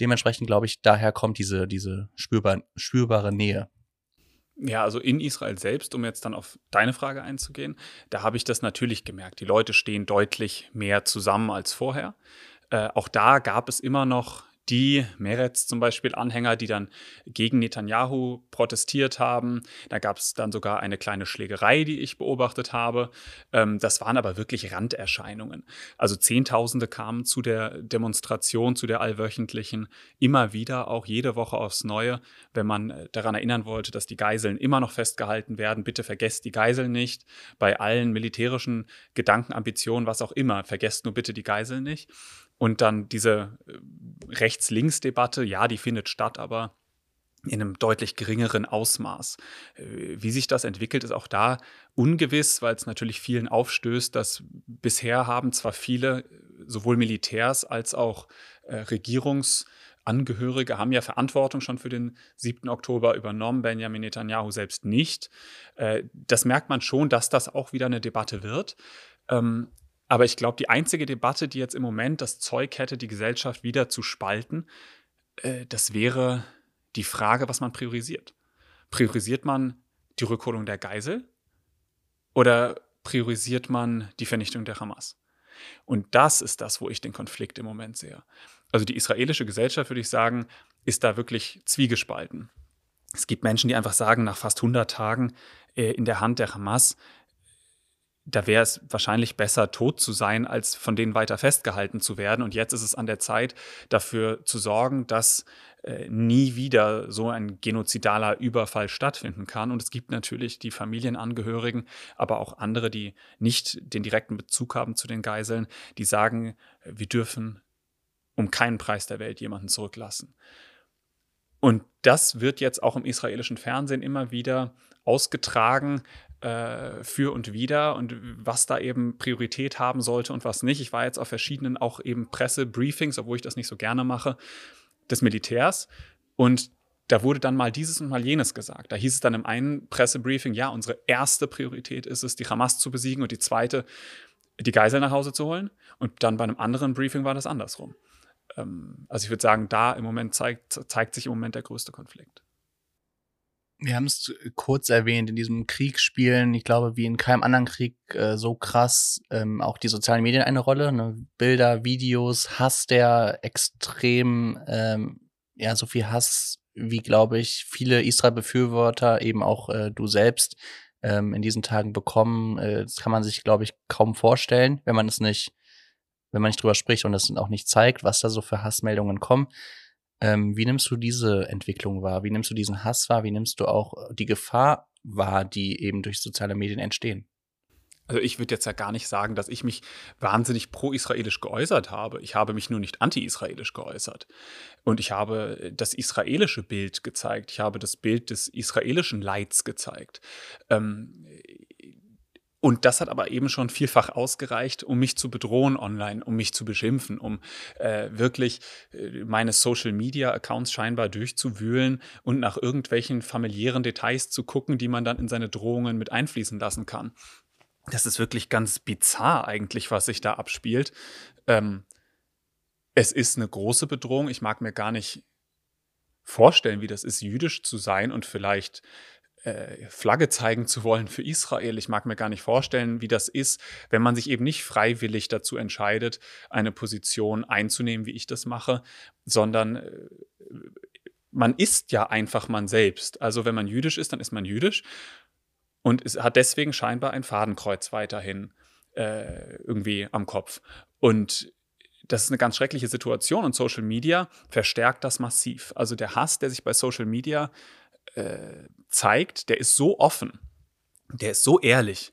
Dementsprechend glaube ich, daher kommt diese, diese spürbar, spürbare Nähe. Ja, also in Israel selbst, um jetzt dann auf deine Frage einzugehen, da habe ich das natürlich gemerkt. Die Leute stehen deutlich mehr zusammen als vorher. Äh, auch da gab es immer noch die Meretz zum Beispiel Anhänger, die dann gegen Netanyahu protestiert haben. Da gab es dann sogar eine kleine Schlägerei, die ich beobachtet habe. Ähm, das waren aber wirklich Randerscheinungen. Also Zehntausende kamen zu der Demonstration, zu der allwöchentlichen, immer wieder, auch jede Woche aufs Neue, wenn man äh, daran erinnern wollte, dass die Geiseln immer noch festgehalten werden. Bitte vergesst die Geiseln nicht. Bei allen militärischen Gedanken, Ambitionen, was auch immer, vergesst nur bitte die Geiseln nicht. Und dann diese äh, Rechts-Links-Debatte, ja, die findet statt, aber in einem deutlich geringeren Ausmaß. Äh, wie sich das entwickelt, ist auch da ungewiss, weil es natürlich vielen aufstößt, dass bisher haben zwar viele, sowohl Militärs als auch äh, Regierungsangehörige, haben ja Verantwortung schon für den 7. Oktober übernommen, Benjamin Netanyahu selbst nicht. Äh, das merkt man schon, dass das auch wieder eine Debatte wird. Aber ich glaube, die einzige Debatte, die jetzt im Moment das Zeug hätte, die Gesellschaft wieder zu spalten, äh, das wäre die Frage, was man priorisiert. Priorisiert man die Rückholung der Geisel oder priorisiert man die Vernichtung der Hamas? Und das ist das, wo ich den Konflikt im Moment sehe. Also die israelische Gesellschaft, würde ich sagen, ist da wirklich zwiegespalten. Es gibt Menschen, die einfach sagen, nach fast 100 Tagen äh, in der Hand der Hamas, da wäre es wahrscheinlich besser, tot zu sein, als von denen weiter festgehalten zu werden. Und jetzt ist es an der Zeit, dafür zu sorgen, dass äh, nie wieder so ein genozidaler Überfall stattfinden kann. Und es gibt natürlich die Familienangehörigen, aber auch andere, die nicht den direkten Bezug haben zu den Geiseln, die sagen, wir dürfen um keinen Preis der Welt jemanden zurücklassen. Und das wird jetzt auch im israelischen Fernsehen immer wieder ausgetragen äh, für und wider und was da eben Priorität haben sollte und was nicht. Ich war jetzt auf verschiedenen auch eben Pressebriefings, obwohl ich das nicht so gerne mache, des Militärs und da wurde dann mal dieses und mal jenes gesagt. Da hieß es dann im einen Pressebriefing, ja, unsere erste Priorität ist es, die Hamas zu besiegen und die zweite, die Geisel nach Hause zu holen. Und dann bei einem anderen Briefing war das andersrum. Ähm, also ich würde sagen, da im Moment zeigt, zeigt sich im Moment der größte Konflikt wir haben es kurz erwähnt, in diesem Krieg spielen, ich glaube, wie in keinem anderen Krieg äh, so krass ähm, auch die sozialen Medien eine Rolle. Ne? Bilder, Videos, Hass, der extrem, ähm, ja, so viel Hass, wie, glaube ich, viele Israel-Befürworter, eben auch äh, du selbst, ähm, in diesen Tagen bekommen. Äh, das kann man sich, glaube ich, kaum vorstellen, wenn man es nicht, wenn man nicht drüber spricht und es auch nicht zeigt, was da so für Hassmeldungen kommen. Ähm, wie nimmst du diese Entwicklung wahr? Wie nimmst du diesen Hass wahr? Wie nimmst du auch die Gefahr wahr, die eben durch soziale Medien entstehen? Also ich würde jetzt ja gar nicht sagen, dass ich mich wahnsinnig pro-israelisch geäußert habe. Ich habe mich nur nicht anti-israelisch geäußert. Und ich habe das israelische Bild gezeigt. Ich habe das Bild des israelischen Leids gezeigt. Ähm, und das hat aber eben schon vielfach ausgereicht, um mich zu bedrohen online, um mich zu beschimpfen, um äh, wirklich äh, meine Social-Media-Accounts scheinbar durchzuwühlen und nach irgendwelchen familiären Details zu gucken, die man dann in seine Drohungen mit einfließen lassen kann. Das ist wirklich ganz bizarr eigentlich, was sich da abspielt. Ähm, es ist eine große Bedrohung. Ich mag mir gar nicht vorstellen, wie das ist, jüdisch zu sein und vielleicht äh, Flagge zeigen zu wollen für Israel. Ich mag mir gar nicht vorstellen, wie das ist, wenn man sich eben nicht freiwillig dazu entscheidet, eine Position einzunehmen, wie ich das mache, sondern äh, man ist ja einfach man selbst. Also wenn man jüdisch ist, dann ist man jüdisch und es hat deswegen scheinbar ein Fadenkreuz weiterhin äh, irgendwie am Kopf. Und das ist eine ganz schreckliche Situation und Social Media verstärkt das massiv. Also der Hass, der sich bei Social Media äh, zeigt, der ist so offen, der ist so ehrlich,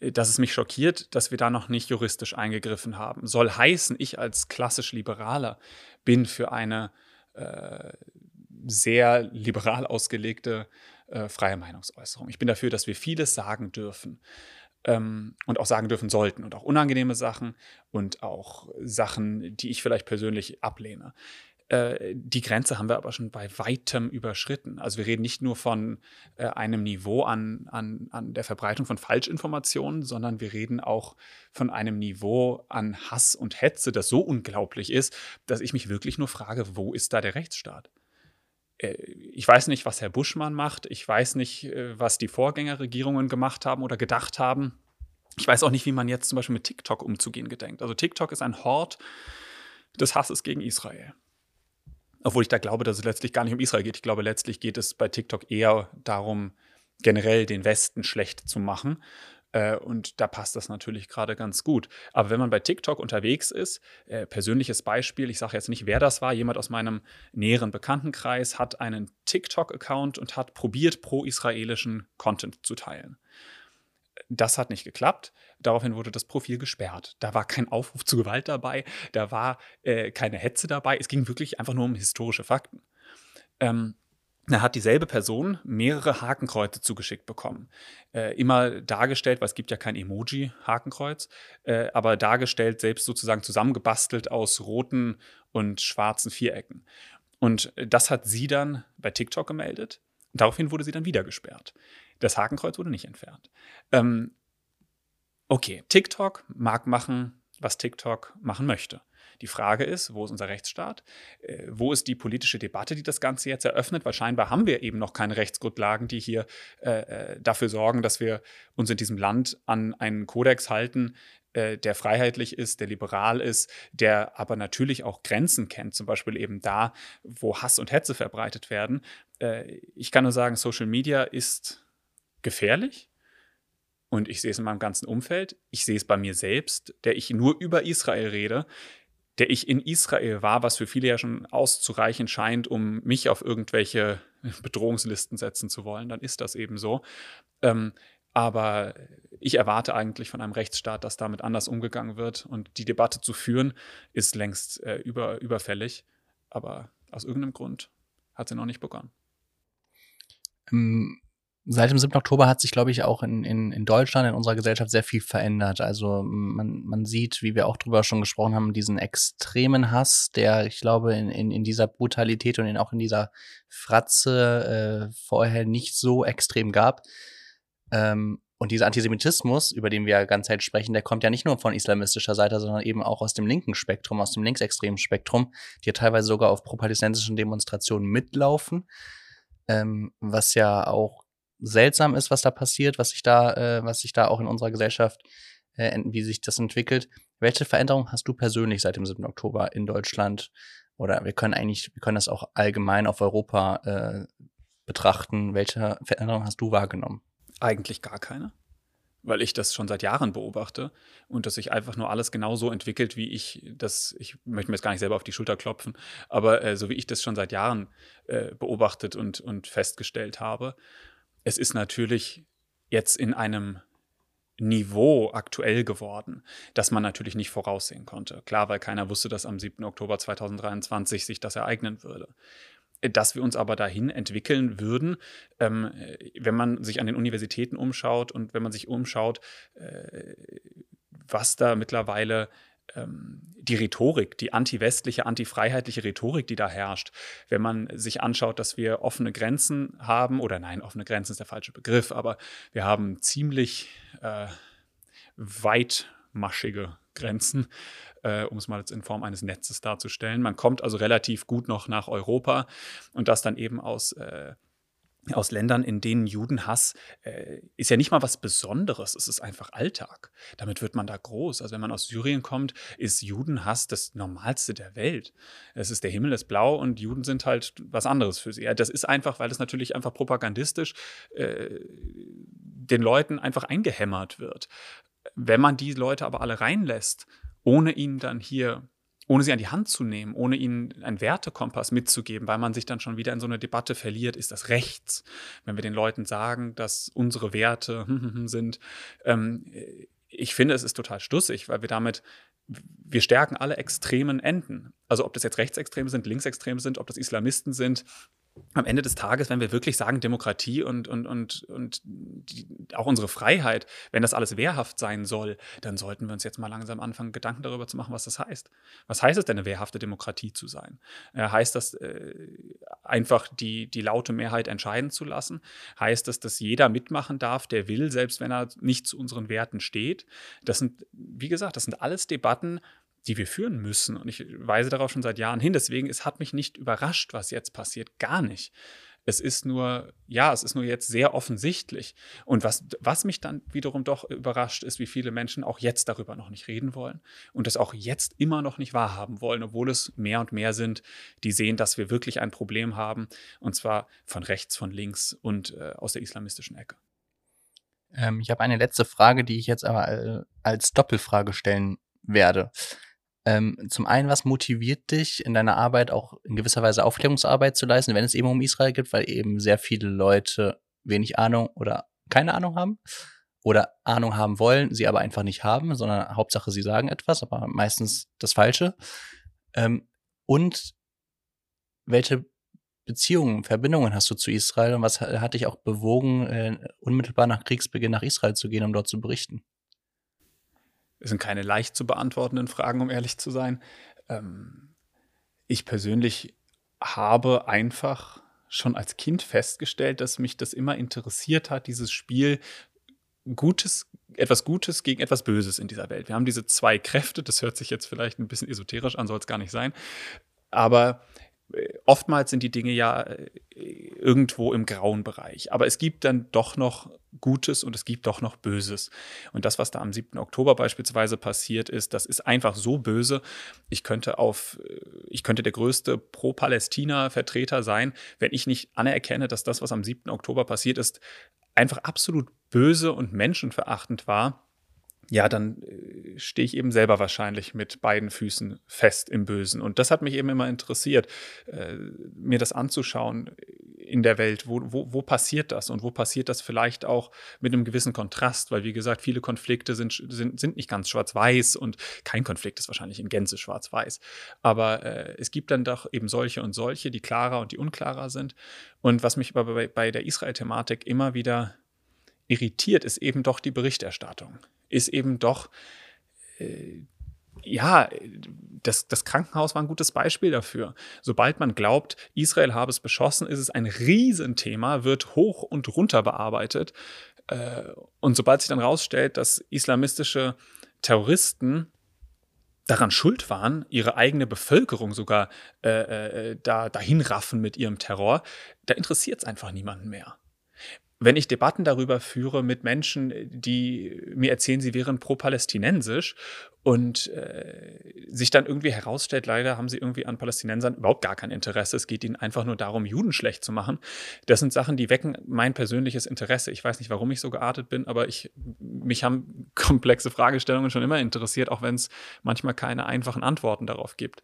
äh, dass es mich schockiert, dass wir da noch nicht juristisch eingegriffen haben. Soll heißen, ich als klassisch Liberaler bin für eine äh, sehr liberal ausgelegte äh, freie Meinungsäußerung. Ich bin dafür, dass wir vieles sagen dürfen ähm, und auch sagen dürfen sollten und auch unangenehme Sachen und auch Sachen, die ich vielleicht persönlich ablehne. Äh, die Grenze haben wir aber schon bei weitem überschritten. Also wir reden nicht nur von äh, einem Niveau an, an, an der Verbreitung von Falschinformationen, sondern wir reden auch von einem Niveau an Hass und Hetze, das so unglaublich ist, dass ich mich wirklich nur frage, wo ist da der Rechtsstaat? Äh, ich weiß nicht, was Herr Buschmann macht. Ich weiß nicht, was die Vorgängerregierungen gemacht haben oder gedacht haben. Ich weiß auch nicht, wie man jetzt zum Beispiel mit TikTok umzugehen gedenkt. Also TikTok ist ein Hort des Hasses gegen Israel. Obwohl ich da glaube, dass es letztlich gar nicht um Israel geht. Ich glaube, letztlich geht es bei TikTok eher darum, generell den Westen schlecht zu machen. Äh, und da passt das natürlich gerade ganz gut. Aber wenn man bei TikTok unterwegs ist, äh, persönliches Beispiel, ich sage jetzt nicht, wer das war, jemand aus meinem näheren Bekanntenkreis hat einen TikTok-Account und hat probiert, pro-israelischen Content zu teilen. Das hat nicht geklappt. Daraufhin wurde das Profil gesperrt. Da war kein Aufruf zu Gewalt dabei, da war äh, keine Hetze dabei. Es ging wirklich einfach nur um historische Fakten. Ähm, da hat dieselbe Person mehrere Hakenkreuze zugeschickt bekommen. Äh, immer dargestellt, weil es gibt ja kein Emoji-Hakenkreuz, äh, aber dargestellt, selbst sozusagen zusammengebastelt aus roten und schwarzen Vierecken. Und das hat sie dann bei TikTok gemeldet. Daraufhin wurde sie dann wieder gesperrt. Das Hakenkreuz wurde nicht entfernt. Ähm, okay, TikTok mag machen, was TikTok machen möchte. Die Frage ist, wo ist unser Rechtsstaat? Äh, wo ist die politische Debatte, die das Ganze jetzt eröffnet? Weil scheinbar haben wir eben noch keine Rechtsgrundlagen, die hier äh, äh dafür sorgen, dass wir uns in diesem Land an einen Kodex halten, äh, der freiheitlich ist, der liberal ist, der aber natürlich auch Grenzen kennt, zum Beispiel eben da, wo Hass und Hetze verbreitet werden. Äh, ich kann nur sagen, Social Media ist gefährlich. Und ich sehe es in meinem ganzen Umfeld. Ich sehe es bei mir selbst, der ich nur über Israel rede, der ich in Israel war, was für viele ja schon auszureichen scheint, um mich auf irgendwelche Bedrohungslisten setzen zu wollen. Dann ist das eben so. Ähm, aber ich erwarte eigentlich von einem Rechtsstaat, dass damit anders umgegangen wird. Und die Debatte zu führen, ist längst äh, über, überfällig. Aber aus irgendeinem Grund hat sie noch nicht begonnen. Ähm, Seit dem 7. Oktober hat sich, glaube ich, auch in, in, in Deutschland, in unserer Gesellschaft sehr viel verändert. Also man, man sieht, wie wir auch drüber schon gesprochen haben, diesen extremen Hass, der, ich glaube, in, in, in dieser Brutalität und in, auch in dieser Fratze äh, vorher nicht so extrem gab. Ähm, und dieser Antisemitismus, über den wir ja ganz Zeit sprechen, der kommt ja nicht nur von islamistischer Seite, sondern eben auch aus dem linken Spektrum, aus dem linksextremen Spektrum, die ja teilweise sogar auf pro-palästinensischen Demonstrationen mitlaufen. Ähm, was ja auch seltsam ist, was da passiert, was sich da, äh, was sich da auch in unserer Gesellschaft, äh, wie sich das entwickelt. Welche Veränderung hast du persönlich seit dem 7. Oktober in Deutschland? Oder wir können eigentlich, wir können das auch allgemein auf Europa äh, betrachten. Welche Veränderung hast du wahrgenommen? Eigentlich gar keine weil ich das schon seit Jahren beobachte und dass sich einfach nur alles genau so entwickelt, wie ich das, ich möchte mir jetzt gar nicht selber auf die Schulter klopfen, aber äh, so wie ich das schon seit Jahren äh, beobachtet und, und festgestellt habe es ist natürlich jetzt in einem Niveau aktuell geworden, das man natürlich nicht voraussehen konnte. Klar, weil keiner wusste, dass am 7. Oktober 2023 sich das ereignen würde. Dass wir uns aber dahin entwickeln würden, ähm, wenn man sich an den Universitäten umschaut und wenn man sich umschaut, äh, was da mittlerweile die Rhetorik, die anti-westliche, anti-freiheitliche Rhetorik, die da herrscht, wenn man sich anschaut, dass wir offene Grenzen haben, oder nein, offene Grenzen ist der falsche Begriff, aber wir haben ziemlich äh, weitmaschige Grenzen, äh, um es mal jetzt in Form eines Netzes darzustellen. Man kommt also relativ gut noch nach Europa und das dann eben aus äh, aus Ländern, in denen Judenhass äh, ist ja nicht mal was Besonderes, es ist einfach Alltag. Damit wird man da groß. Also wenn man aus Syrien kommt, ist Judenhass das Normalste der Welt. Es ist der Himmel ist blau und Juden sind halt was anderes für sie. Das ist einfach, weil es natürlich einfach propagandistisch äh, den Leuten einfach eingehämmert wird. Wenn man die Leute aber alle reinlässt, ohne ihnen dann hier ohne sie an die Hand zu nehmen, ohne ihnen einen Wertekompass mitzugeben, weil man sich dann schon wieder in so eine Debatte verliert, ist das rechts, wenn wir den Leuten sagen, dass unsere Werte sind. Ähm, ich finde, es ist total stussig, weil wir damit, wir stärken alle extremen Enden. Also ob das jetzt Rechtsextreme sind, Linksextreme sind, ob das Islamisten sind, am Ende des Tages, wenn wir wirklich sagen, Demokratie und, und, und, und die, auch unsere Freiheit, wenn das alles wehrhaft sein soll, dann sollten wir uns jetzt mal langsam anfangen, Gedanken darüber zu machen, was das heißt. Was heißt es denn, eine wehrhafte Demokratie zu sein? Äh, heißt das äh, einfach die, die laute Mehrheit entscheiden zu lassen? Heißt das, dass jeder mitmachen darf, der will, selbst wenn er nicht zu unseren Werten steht? Das sind, wie gesagt, das sind alles Debatten, die wir führen müssen. Und ich weise darauf schon seit Jahren hin. Deswegen, es hat mich nicht überrascht, was jetzt passiert. Gar nicht. Es ist nur, ja, es ist nur jetzt sehr offensichtlich. Und was, was mich dann wiederum doch überrascht, ist, wie viele Menschen auch jetzt darüber noch nicht reden wollen und es auch jetzt immer noch nicht wahrhaben wollen, obwohl es mehr und mehr sind, die sehen, dass wir wirklich ein Problem haben. Und zwar von rechts, von links und äh, aus der islamistischen Ecke. Ähm, ich habe eine letzte Frage, die ich jetzt aber äh, als Doppelfrage stellen werde. Ähm, zum einen, was motiviert dich in deiner Arbeit auch in gewisser Weise Aufklärungsarbeit zu leisten, wenn es eben um Israel geht, weil eben sehr viele Leute wenig Ahnung oder keine Ahnung haben oder Ahnung haben wollen, sie aber einfach nicht haben, sondern Hauptsache sie sagen etwas, aber meistens das Falsche. Ähm, und welche Beziehungen, Verbindungen hast du zu Israel und was hat dich auch bewogen, äh, unmittelbar nach Kriegsbeginn nach Israel zu gehen, um dort zu berichten? Es sind keine leicht zu beantwortenden Fragen, um ehrlich zu sein. Ähm, ich persönlich habe einfach schon als Kind festgestellt, dass mich das immer interessiert hat, dieses Spiel Gutes, etwas Gutes gegen etwas Böses in dieser Welt. Wir haben diese zwei Kräfte, das hört sich jetzt vielleicht ein bisschen esoterisch an, soll es gar nicht sein. Aber oftmals sind die Dinge ja äh, irgendwo im grauen Bereich. Aber es gibt dann doch noch Gutes und es gibt doch noch Böses. Und das, was da am 7. Oktober beispielsweise passiert ist, das ist einfach so böse. Ich könnte auf, äh, ich könnte der größte Pro-Palästina-Vertreter sein, wenn ich nicht anerkenne, dass das, was am 7. Oktober passiert ist, einfach absolut böse und menschenverachtend war ja, dann äh, stehe ich eben selber wahrscheinlich mit beiden Füßen fest im Bösen. Und das hat mich eben immer interessiert, äh, mir das anzuschauen in der Welt. Wo, wo, wo passiert das? Und wo passiert das vielleicht auch mit einem gewissen Kontrast? Weil, wie gesagt, viele Konflikte sind, sind, sind nicht ganz schwarz-weiß und kein Konflikt ist wahrscheinlich in Gänze schwarz-weiß. Aber äh, es gibt dann doch eben solche und solche, die klarer und die unklarer sind. Und was mich bei, bei der Israel-Thematik immer wieder irritiert, ist eben doch die Berichterstattung ist eben doch, äh, ja, das, das Krankenhaus war ein gutes Beispiel dafür. Sobald man glaubt, Israel habe es beschossen, ist es ein Riesenthema, wird hoch und runter bearbeitet. Äh, und sobald sich dann rausstellt, dass islamistische Terroristen daran schuld waren, ihre eigene Bevölkerung sogar äh, äh, da dahin raffen mit ihrem Terror, da interessiert es einfach niemanden mehr wenn ich Debatten darüber führe mit Menschen, die mir erzählen, sie wären pro-palästinensisch und äh, sich dann irgendwie herausstellt, leider haben sie irgendwie an Palästinensern überhaupt gar kein Interesse. Es geht ihnen einfach nur darum, Juden schlecht zu machen. Das sind Sachen, die wecken mein persönliches Interesse. Ich weiß nicht, warum ich so geartet bin, aber ich, mich haben komplexe Fragestellungen schon immer interessiert, auch wenn es manchmal keine einfachen Antworten darauf gibt.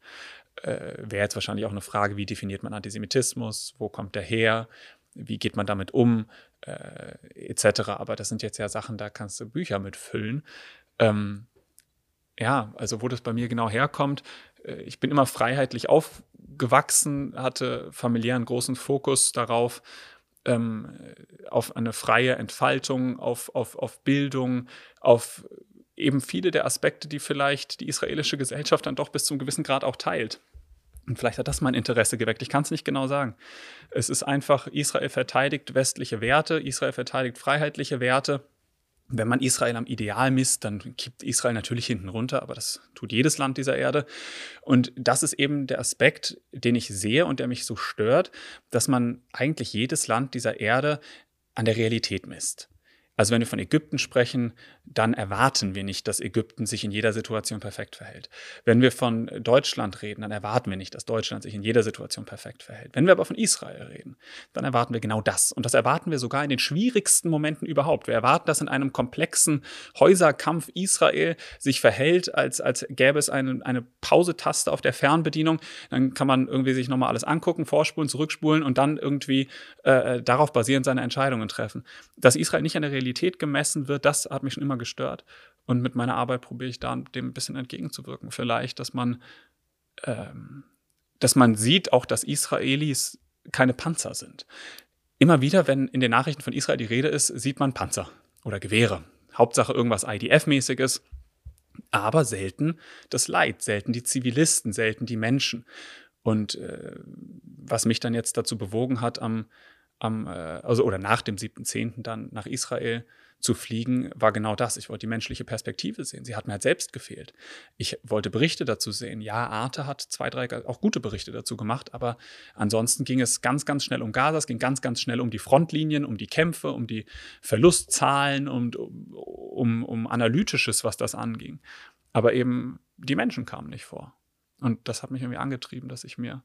Äh, Wäre jetzt wahrscheinlich auch eine Frage, wie definiert man Antisemitismus? Wo kommt der her? Wie geht man damit um? Äh, etc. Aber das sind jetzt ja Sachen, da kannst du Bücher mitfüllen. Ähm, ja, also wo das bei mir genau herkommt, äh, ich bin immer freiheitlich aufgewachsen, hatte familiären großen Fokus darauf, ähm, auf eine freie Entfaltung, auf, auf, auf Bildung, auf eben viele der Aspekte, die vielleicht die israelische Gesellschaft dann doch bis zum gewissen Grad auch teilt. Und vielleicht hat das mein Interesse geweckt. Ich kann es nicht genau sagen. Es ist einfach, Israel verteidigt westliche Werte, Israel verteidigt freiheitliche Werte wenn man Israel am Ideal misst, dann kippt Israel natürlich hinten runter, aber das tut jedes Land dieser Erde. Und das ist eben der Aspekt, den ich sehe und der mich so stört, dass man eigentlich jedes Land dieser Erde an der Realität misst. Also wenn wir von Ägypten sprechen, dann erwarten wir nicht, dass Ägypten sich in jeder Situation perfekt verhält. Wenn wir von Deutschland reden, dann erwarten wir nicht, dass Deutschland sich in jeder Situation perfekt verhält. Wenn wir aber von Israel reden, dann erwarten wir genau das. Und das erwarten wir sogar in den schwierigsten Momenten überhaupt. Wir erwarten, dass in einem komplexen Häuserkampf Israel sich verhält, als, als gäbe es eine, eine Pausetaste auf der Fernbedienung. Dann kann man irgendwie sich nochmal alles angucken, vorspulen, zurückspulen und dann irgendwie äh, darauf basierend seine Entscheidungen treffen. Dass Israel nicht an der Realität Realität gemessen wird, das hat mich schon immer gestört. Und mit meiner Arbeit probiere ich da dem ein bisschen entgegenzuwirken. Vielleicht, dass man, ähm, dass man sieht auch, dass Israelis keine Panzer sind. Immer wieder, wenn in den Nachrichten von Israel die Rede ist, sieht man Panzer oder Gewehre. Hauptsache irgendwas IDF-mäßiges, aber selten das Leid, selten die Zivilisten, selten die Menschen. Und äh, was mich dann jetzt dazu bewogen hat, am am, äh, also oder nach dem 7.10. dann nach Israel zu fliegen, war genau das. Ich wollte die menschliche Perspektive sehen. Sie hat mir halt selbst gefehlt. Ich wollte Berichte dazu sehen. Ja, Arte hat zwei, drei auch gute Berichte dazu gemacht, aber ansonsten ging es ganz, ganz schnell um Gaza, es ging ganz, ganz schnell um die Frontlinien, um die Kämpfe, um die Verlustzahlen und um, um, um Analytisches, was das anging. Aber eben die Menschen kamen nicht vor. Und das hat mich irgendwie angetrieben, dass ich mir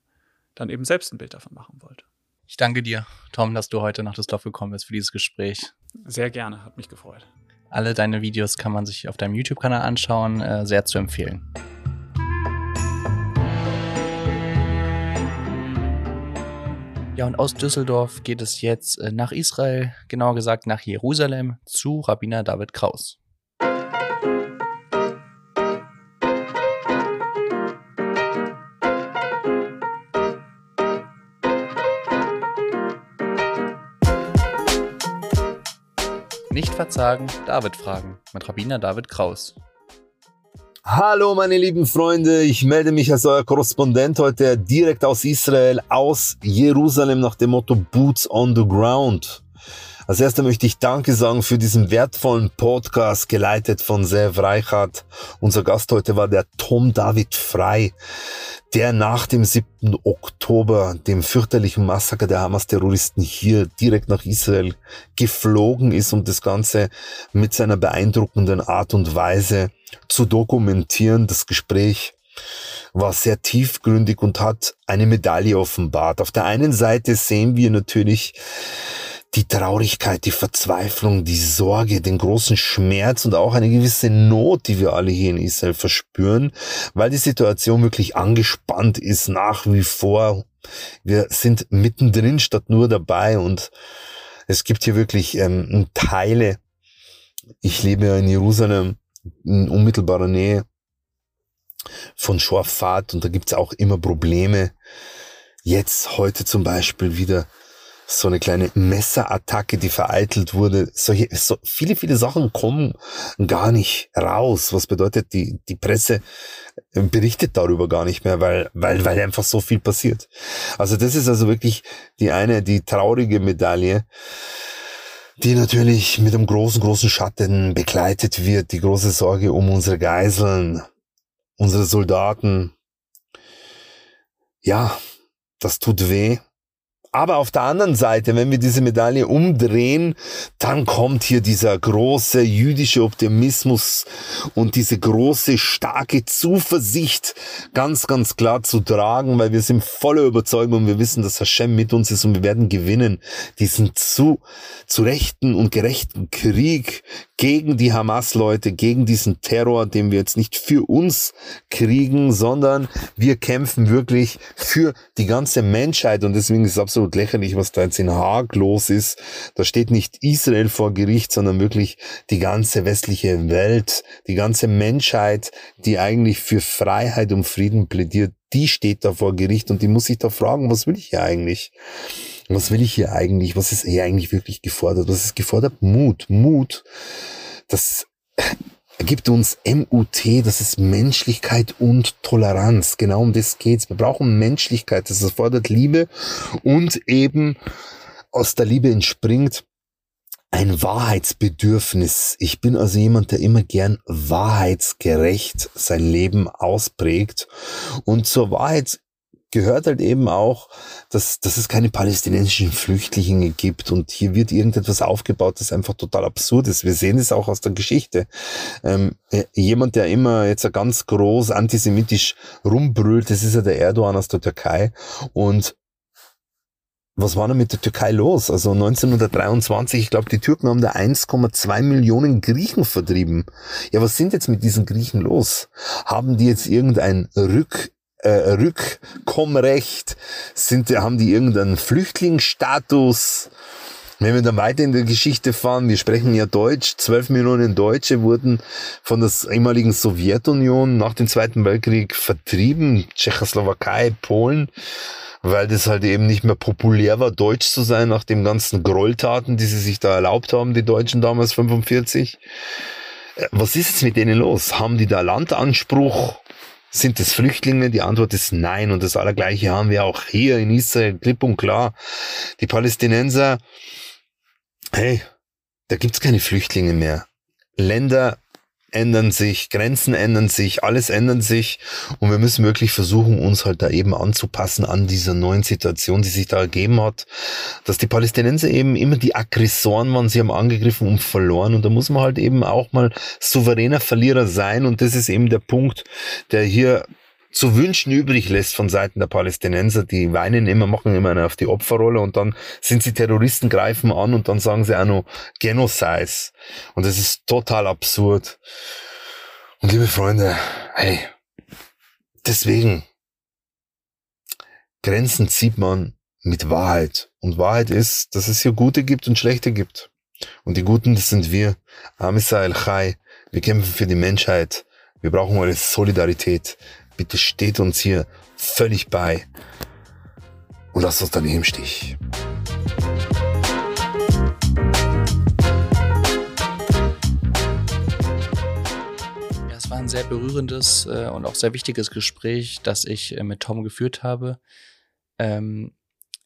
dann eben selbst ein Bild davon machen wollte. Ich danke dir, Tom, dass du heute nach Düsseldorf gekommen bist für dieses Gespräch. Sehr gerne, hat mich gefreut. Alle deine Videos kann man sich auf deinem YouTube-Kanal anschauen, äh, sehr zu empfehlen. Ja, und aus Düsseldorf geht es jetzt äh, nach Israel, genauer gesagt nach Jerusalem, zu Rabbiner David Kraus. Nicht verzagen, David fragen mit Rabbiner David Kraus. Hallo meine lieben Freunde, ich melde mich als euer Korrespondent heute direkt aus Israel, aus Jerusalem nach dem Motto Boots on the Ground. Als erster möchte ich Danke sagen für diesen wertvollen Podcast, geleitet von Sev Reichardt. Unser Gast heute war der Tom David Frei, der nach dem 7. Oktober, dem fürchterlichen Massaker der Hamas-Terroristen hier direkt nach Israel geflogen ist, um das Ganze mit seiner beeindruckenden Art und Weise zu dokumentieren. Das Gespräch war sehr tiefgründig und hat eine Medaille offenbart. Auf der einen Seite sehen wir natürlich die Traurigkeit, die Verzweiflung, die Sorge, den großen Schmerz und auch eine gewisse Not, die wir alle hier in Israel verspüren, weil die Situation wirklich angespannt ist nach wie vor. Wir sind mittendrin statt nur dabei und es gibt hier wirklich ähm, Teile. Ich lebe ja in Jerusalem in unmittelbarer Nähe von Schorfat und da gibt's auch immer Probleme. Jetzt heute zum Beispiel wieder so eine kleine Messerattacke, die vereitelt wurde. Solche, so viele, viele Sachen kommen gar nicht raus. Was bedeutet, die, die Presse berichtet darüber gar nicht mehr, weil, weil, weil einfach so viel passiert. Also das ist also wirklich die eine, die traurige Medaille, die natürlich mit einem großen, großen Schatten begleitet wird. Die große Sorge um unsere Geiseln, unsere Soldaten. Ja, das tut weh. Aber auf der anderen Seite, wenn wir diese Medaille umdrehen, dann kommt hier dieser große jüdische Optimismus und diese große, starke Zuversicht ganz, ganz klar zu tragen, weil wir sind voller Überzeugung und wir wissen, dass Hashem mit uns ist und wir werden gewinnen. Diesen zu, zu rechten und gerechten Krieg gegen die Hamas-Leute, gegen diesen Terror, den wir jetzt nicht für uns kriegen, sondern wir kämpfen wirklich für die ganze Menschheit und deswegen ist es absolut absolut lächerlich, was da jetzt in Haag los ist. Da steht nicht Israel vor Gericht, sondern wirklich die ganze westliche Welt, die ganze Menschheit, die eigentlich für Freiheit und Frieden plädiert, die steht da vor Gericht und die muss sich da fragen, was will ich hier eigentlich? Was will ich hier eigentlich? Was ist hier eigentlich wirklich gefordert? Was ist gefordert? Mut. Mut. Das gibt uns MUT, das ist Menschlichkeit und Toleranz. Genau um das geht's. Wir brauchen Menschlichkeit. Das erfordert Liebe und eben aus der Liebe entspringt ein Wahrheitsbedürfnis. Ich bin also jemand, der immer gern wahrheitsgerecht sein Leben ausprägt. Und zur Wahrheit gehört halt eben auch, dass, dass es keine palästinensischen Flüchtlinge gibt und hier wird irgendetwas aufgebaut, das einfach total absurd ist. Wir sehen es auch aus der Geschichte. Ähm, äh, jemand, der immer jetzt ganz groß antisemitisch rumbrüllt, das ist ja der Erdogan aus der Türkei und was war denn mit der Türkei los? Also 1923, ich glaube, die Türken haben da 1,2 Millionen Griechen vertrieben. Ja, was sind jetzt mit diesen Griechen los? Haben die jetzt irgendein Rück äh, Rückkommrecht? Sind, haben die irgendeinen Flüchtlingsstatus? Wenn wir dann weiter in der Geschichte fahren, wir sprechen ja Deutsch, 12 Millionen Deutsche wurden von der ehemaligen Sowjetunion nach dem Zweiten Weltkrieg vertrieben, Tschechoslowakei, Polen, weil das halt eben nicht mehr populär war, Deutsch zu sein nach den ganzen Gräueltaten, die sie sich da erlaubt haben, die Deutschen damals 45. Äh, was ist jetzt mit denen los? Haben die da Landanspruch? Sind es Flüchtlinge? Die Antwort ist nein. Und das Allergleiche haben wir auch hier in Israel, klipp und klar. Die Palästinenser, hey, da gibt's keine Flüchtlinge mehr. Länder ändern sich, Grenzen ändern sich, alles ändert sich. Und wir müssen wirklich versuchen, uns halt da eben anzupassen an dieser neuen Situation, die sich da ergeben hat, dass die Palästinenser eben immer die Aggressoren waren, sie haben angegriffen und verloren. Und da muss man halt eben auch mal souveräner Verlierer sein. Und das ist eben der Punkt, der hier zu wünschen übrig lässt von Seiten der Palästinenser. Die weinen immer, machen immer eine auf die Opferrolle und dann sind sie Terroristen, greifen an und dann sagen sie auch noch Genocide. Und das ist total absurd. Und liebe Freunde, hey, deswegen, Grenzen zieht man mit Wahrheit. Und Wahrheit ist, dass es hier Gute gibt und Schlechte gibt. Und die Guten, das sind wir. Amisrael Chai. Wir kämpfen für die Menschheit. Wir brauchen eure Solidarität. Bitte steht uns hier völlig bei und lasst uns daneben im Stich. Es war ein sehr berührendes äh, und auch sehr wichtiges Gespräch, das ich äh, mit Tom geführt habe. Ähm,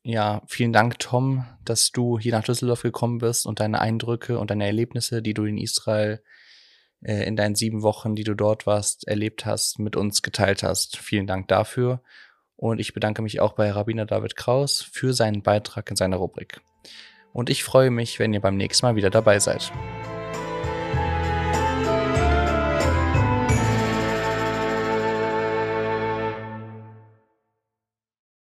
ja, vielen Dank, Tom, dass du hier nach Düsseldorf gekommen bist und deine Eindrücke und deine Erlebnisse, die du in Israel äh, in deinen sieben Wochen, die du dort warst, erlebt hast, mit uns geteilt hast. Vielen Dank dafür. Und ich bedanke mich auch bei Rabbiner David Kraus für seinen Beitrag in seiner Rubrik. Und ich freue mich, wenn ihr beim nächsten Mal wieder dabei seid.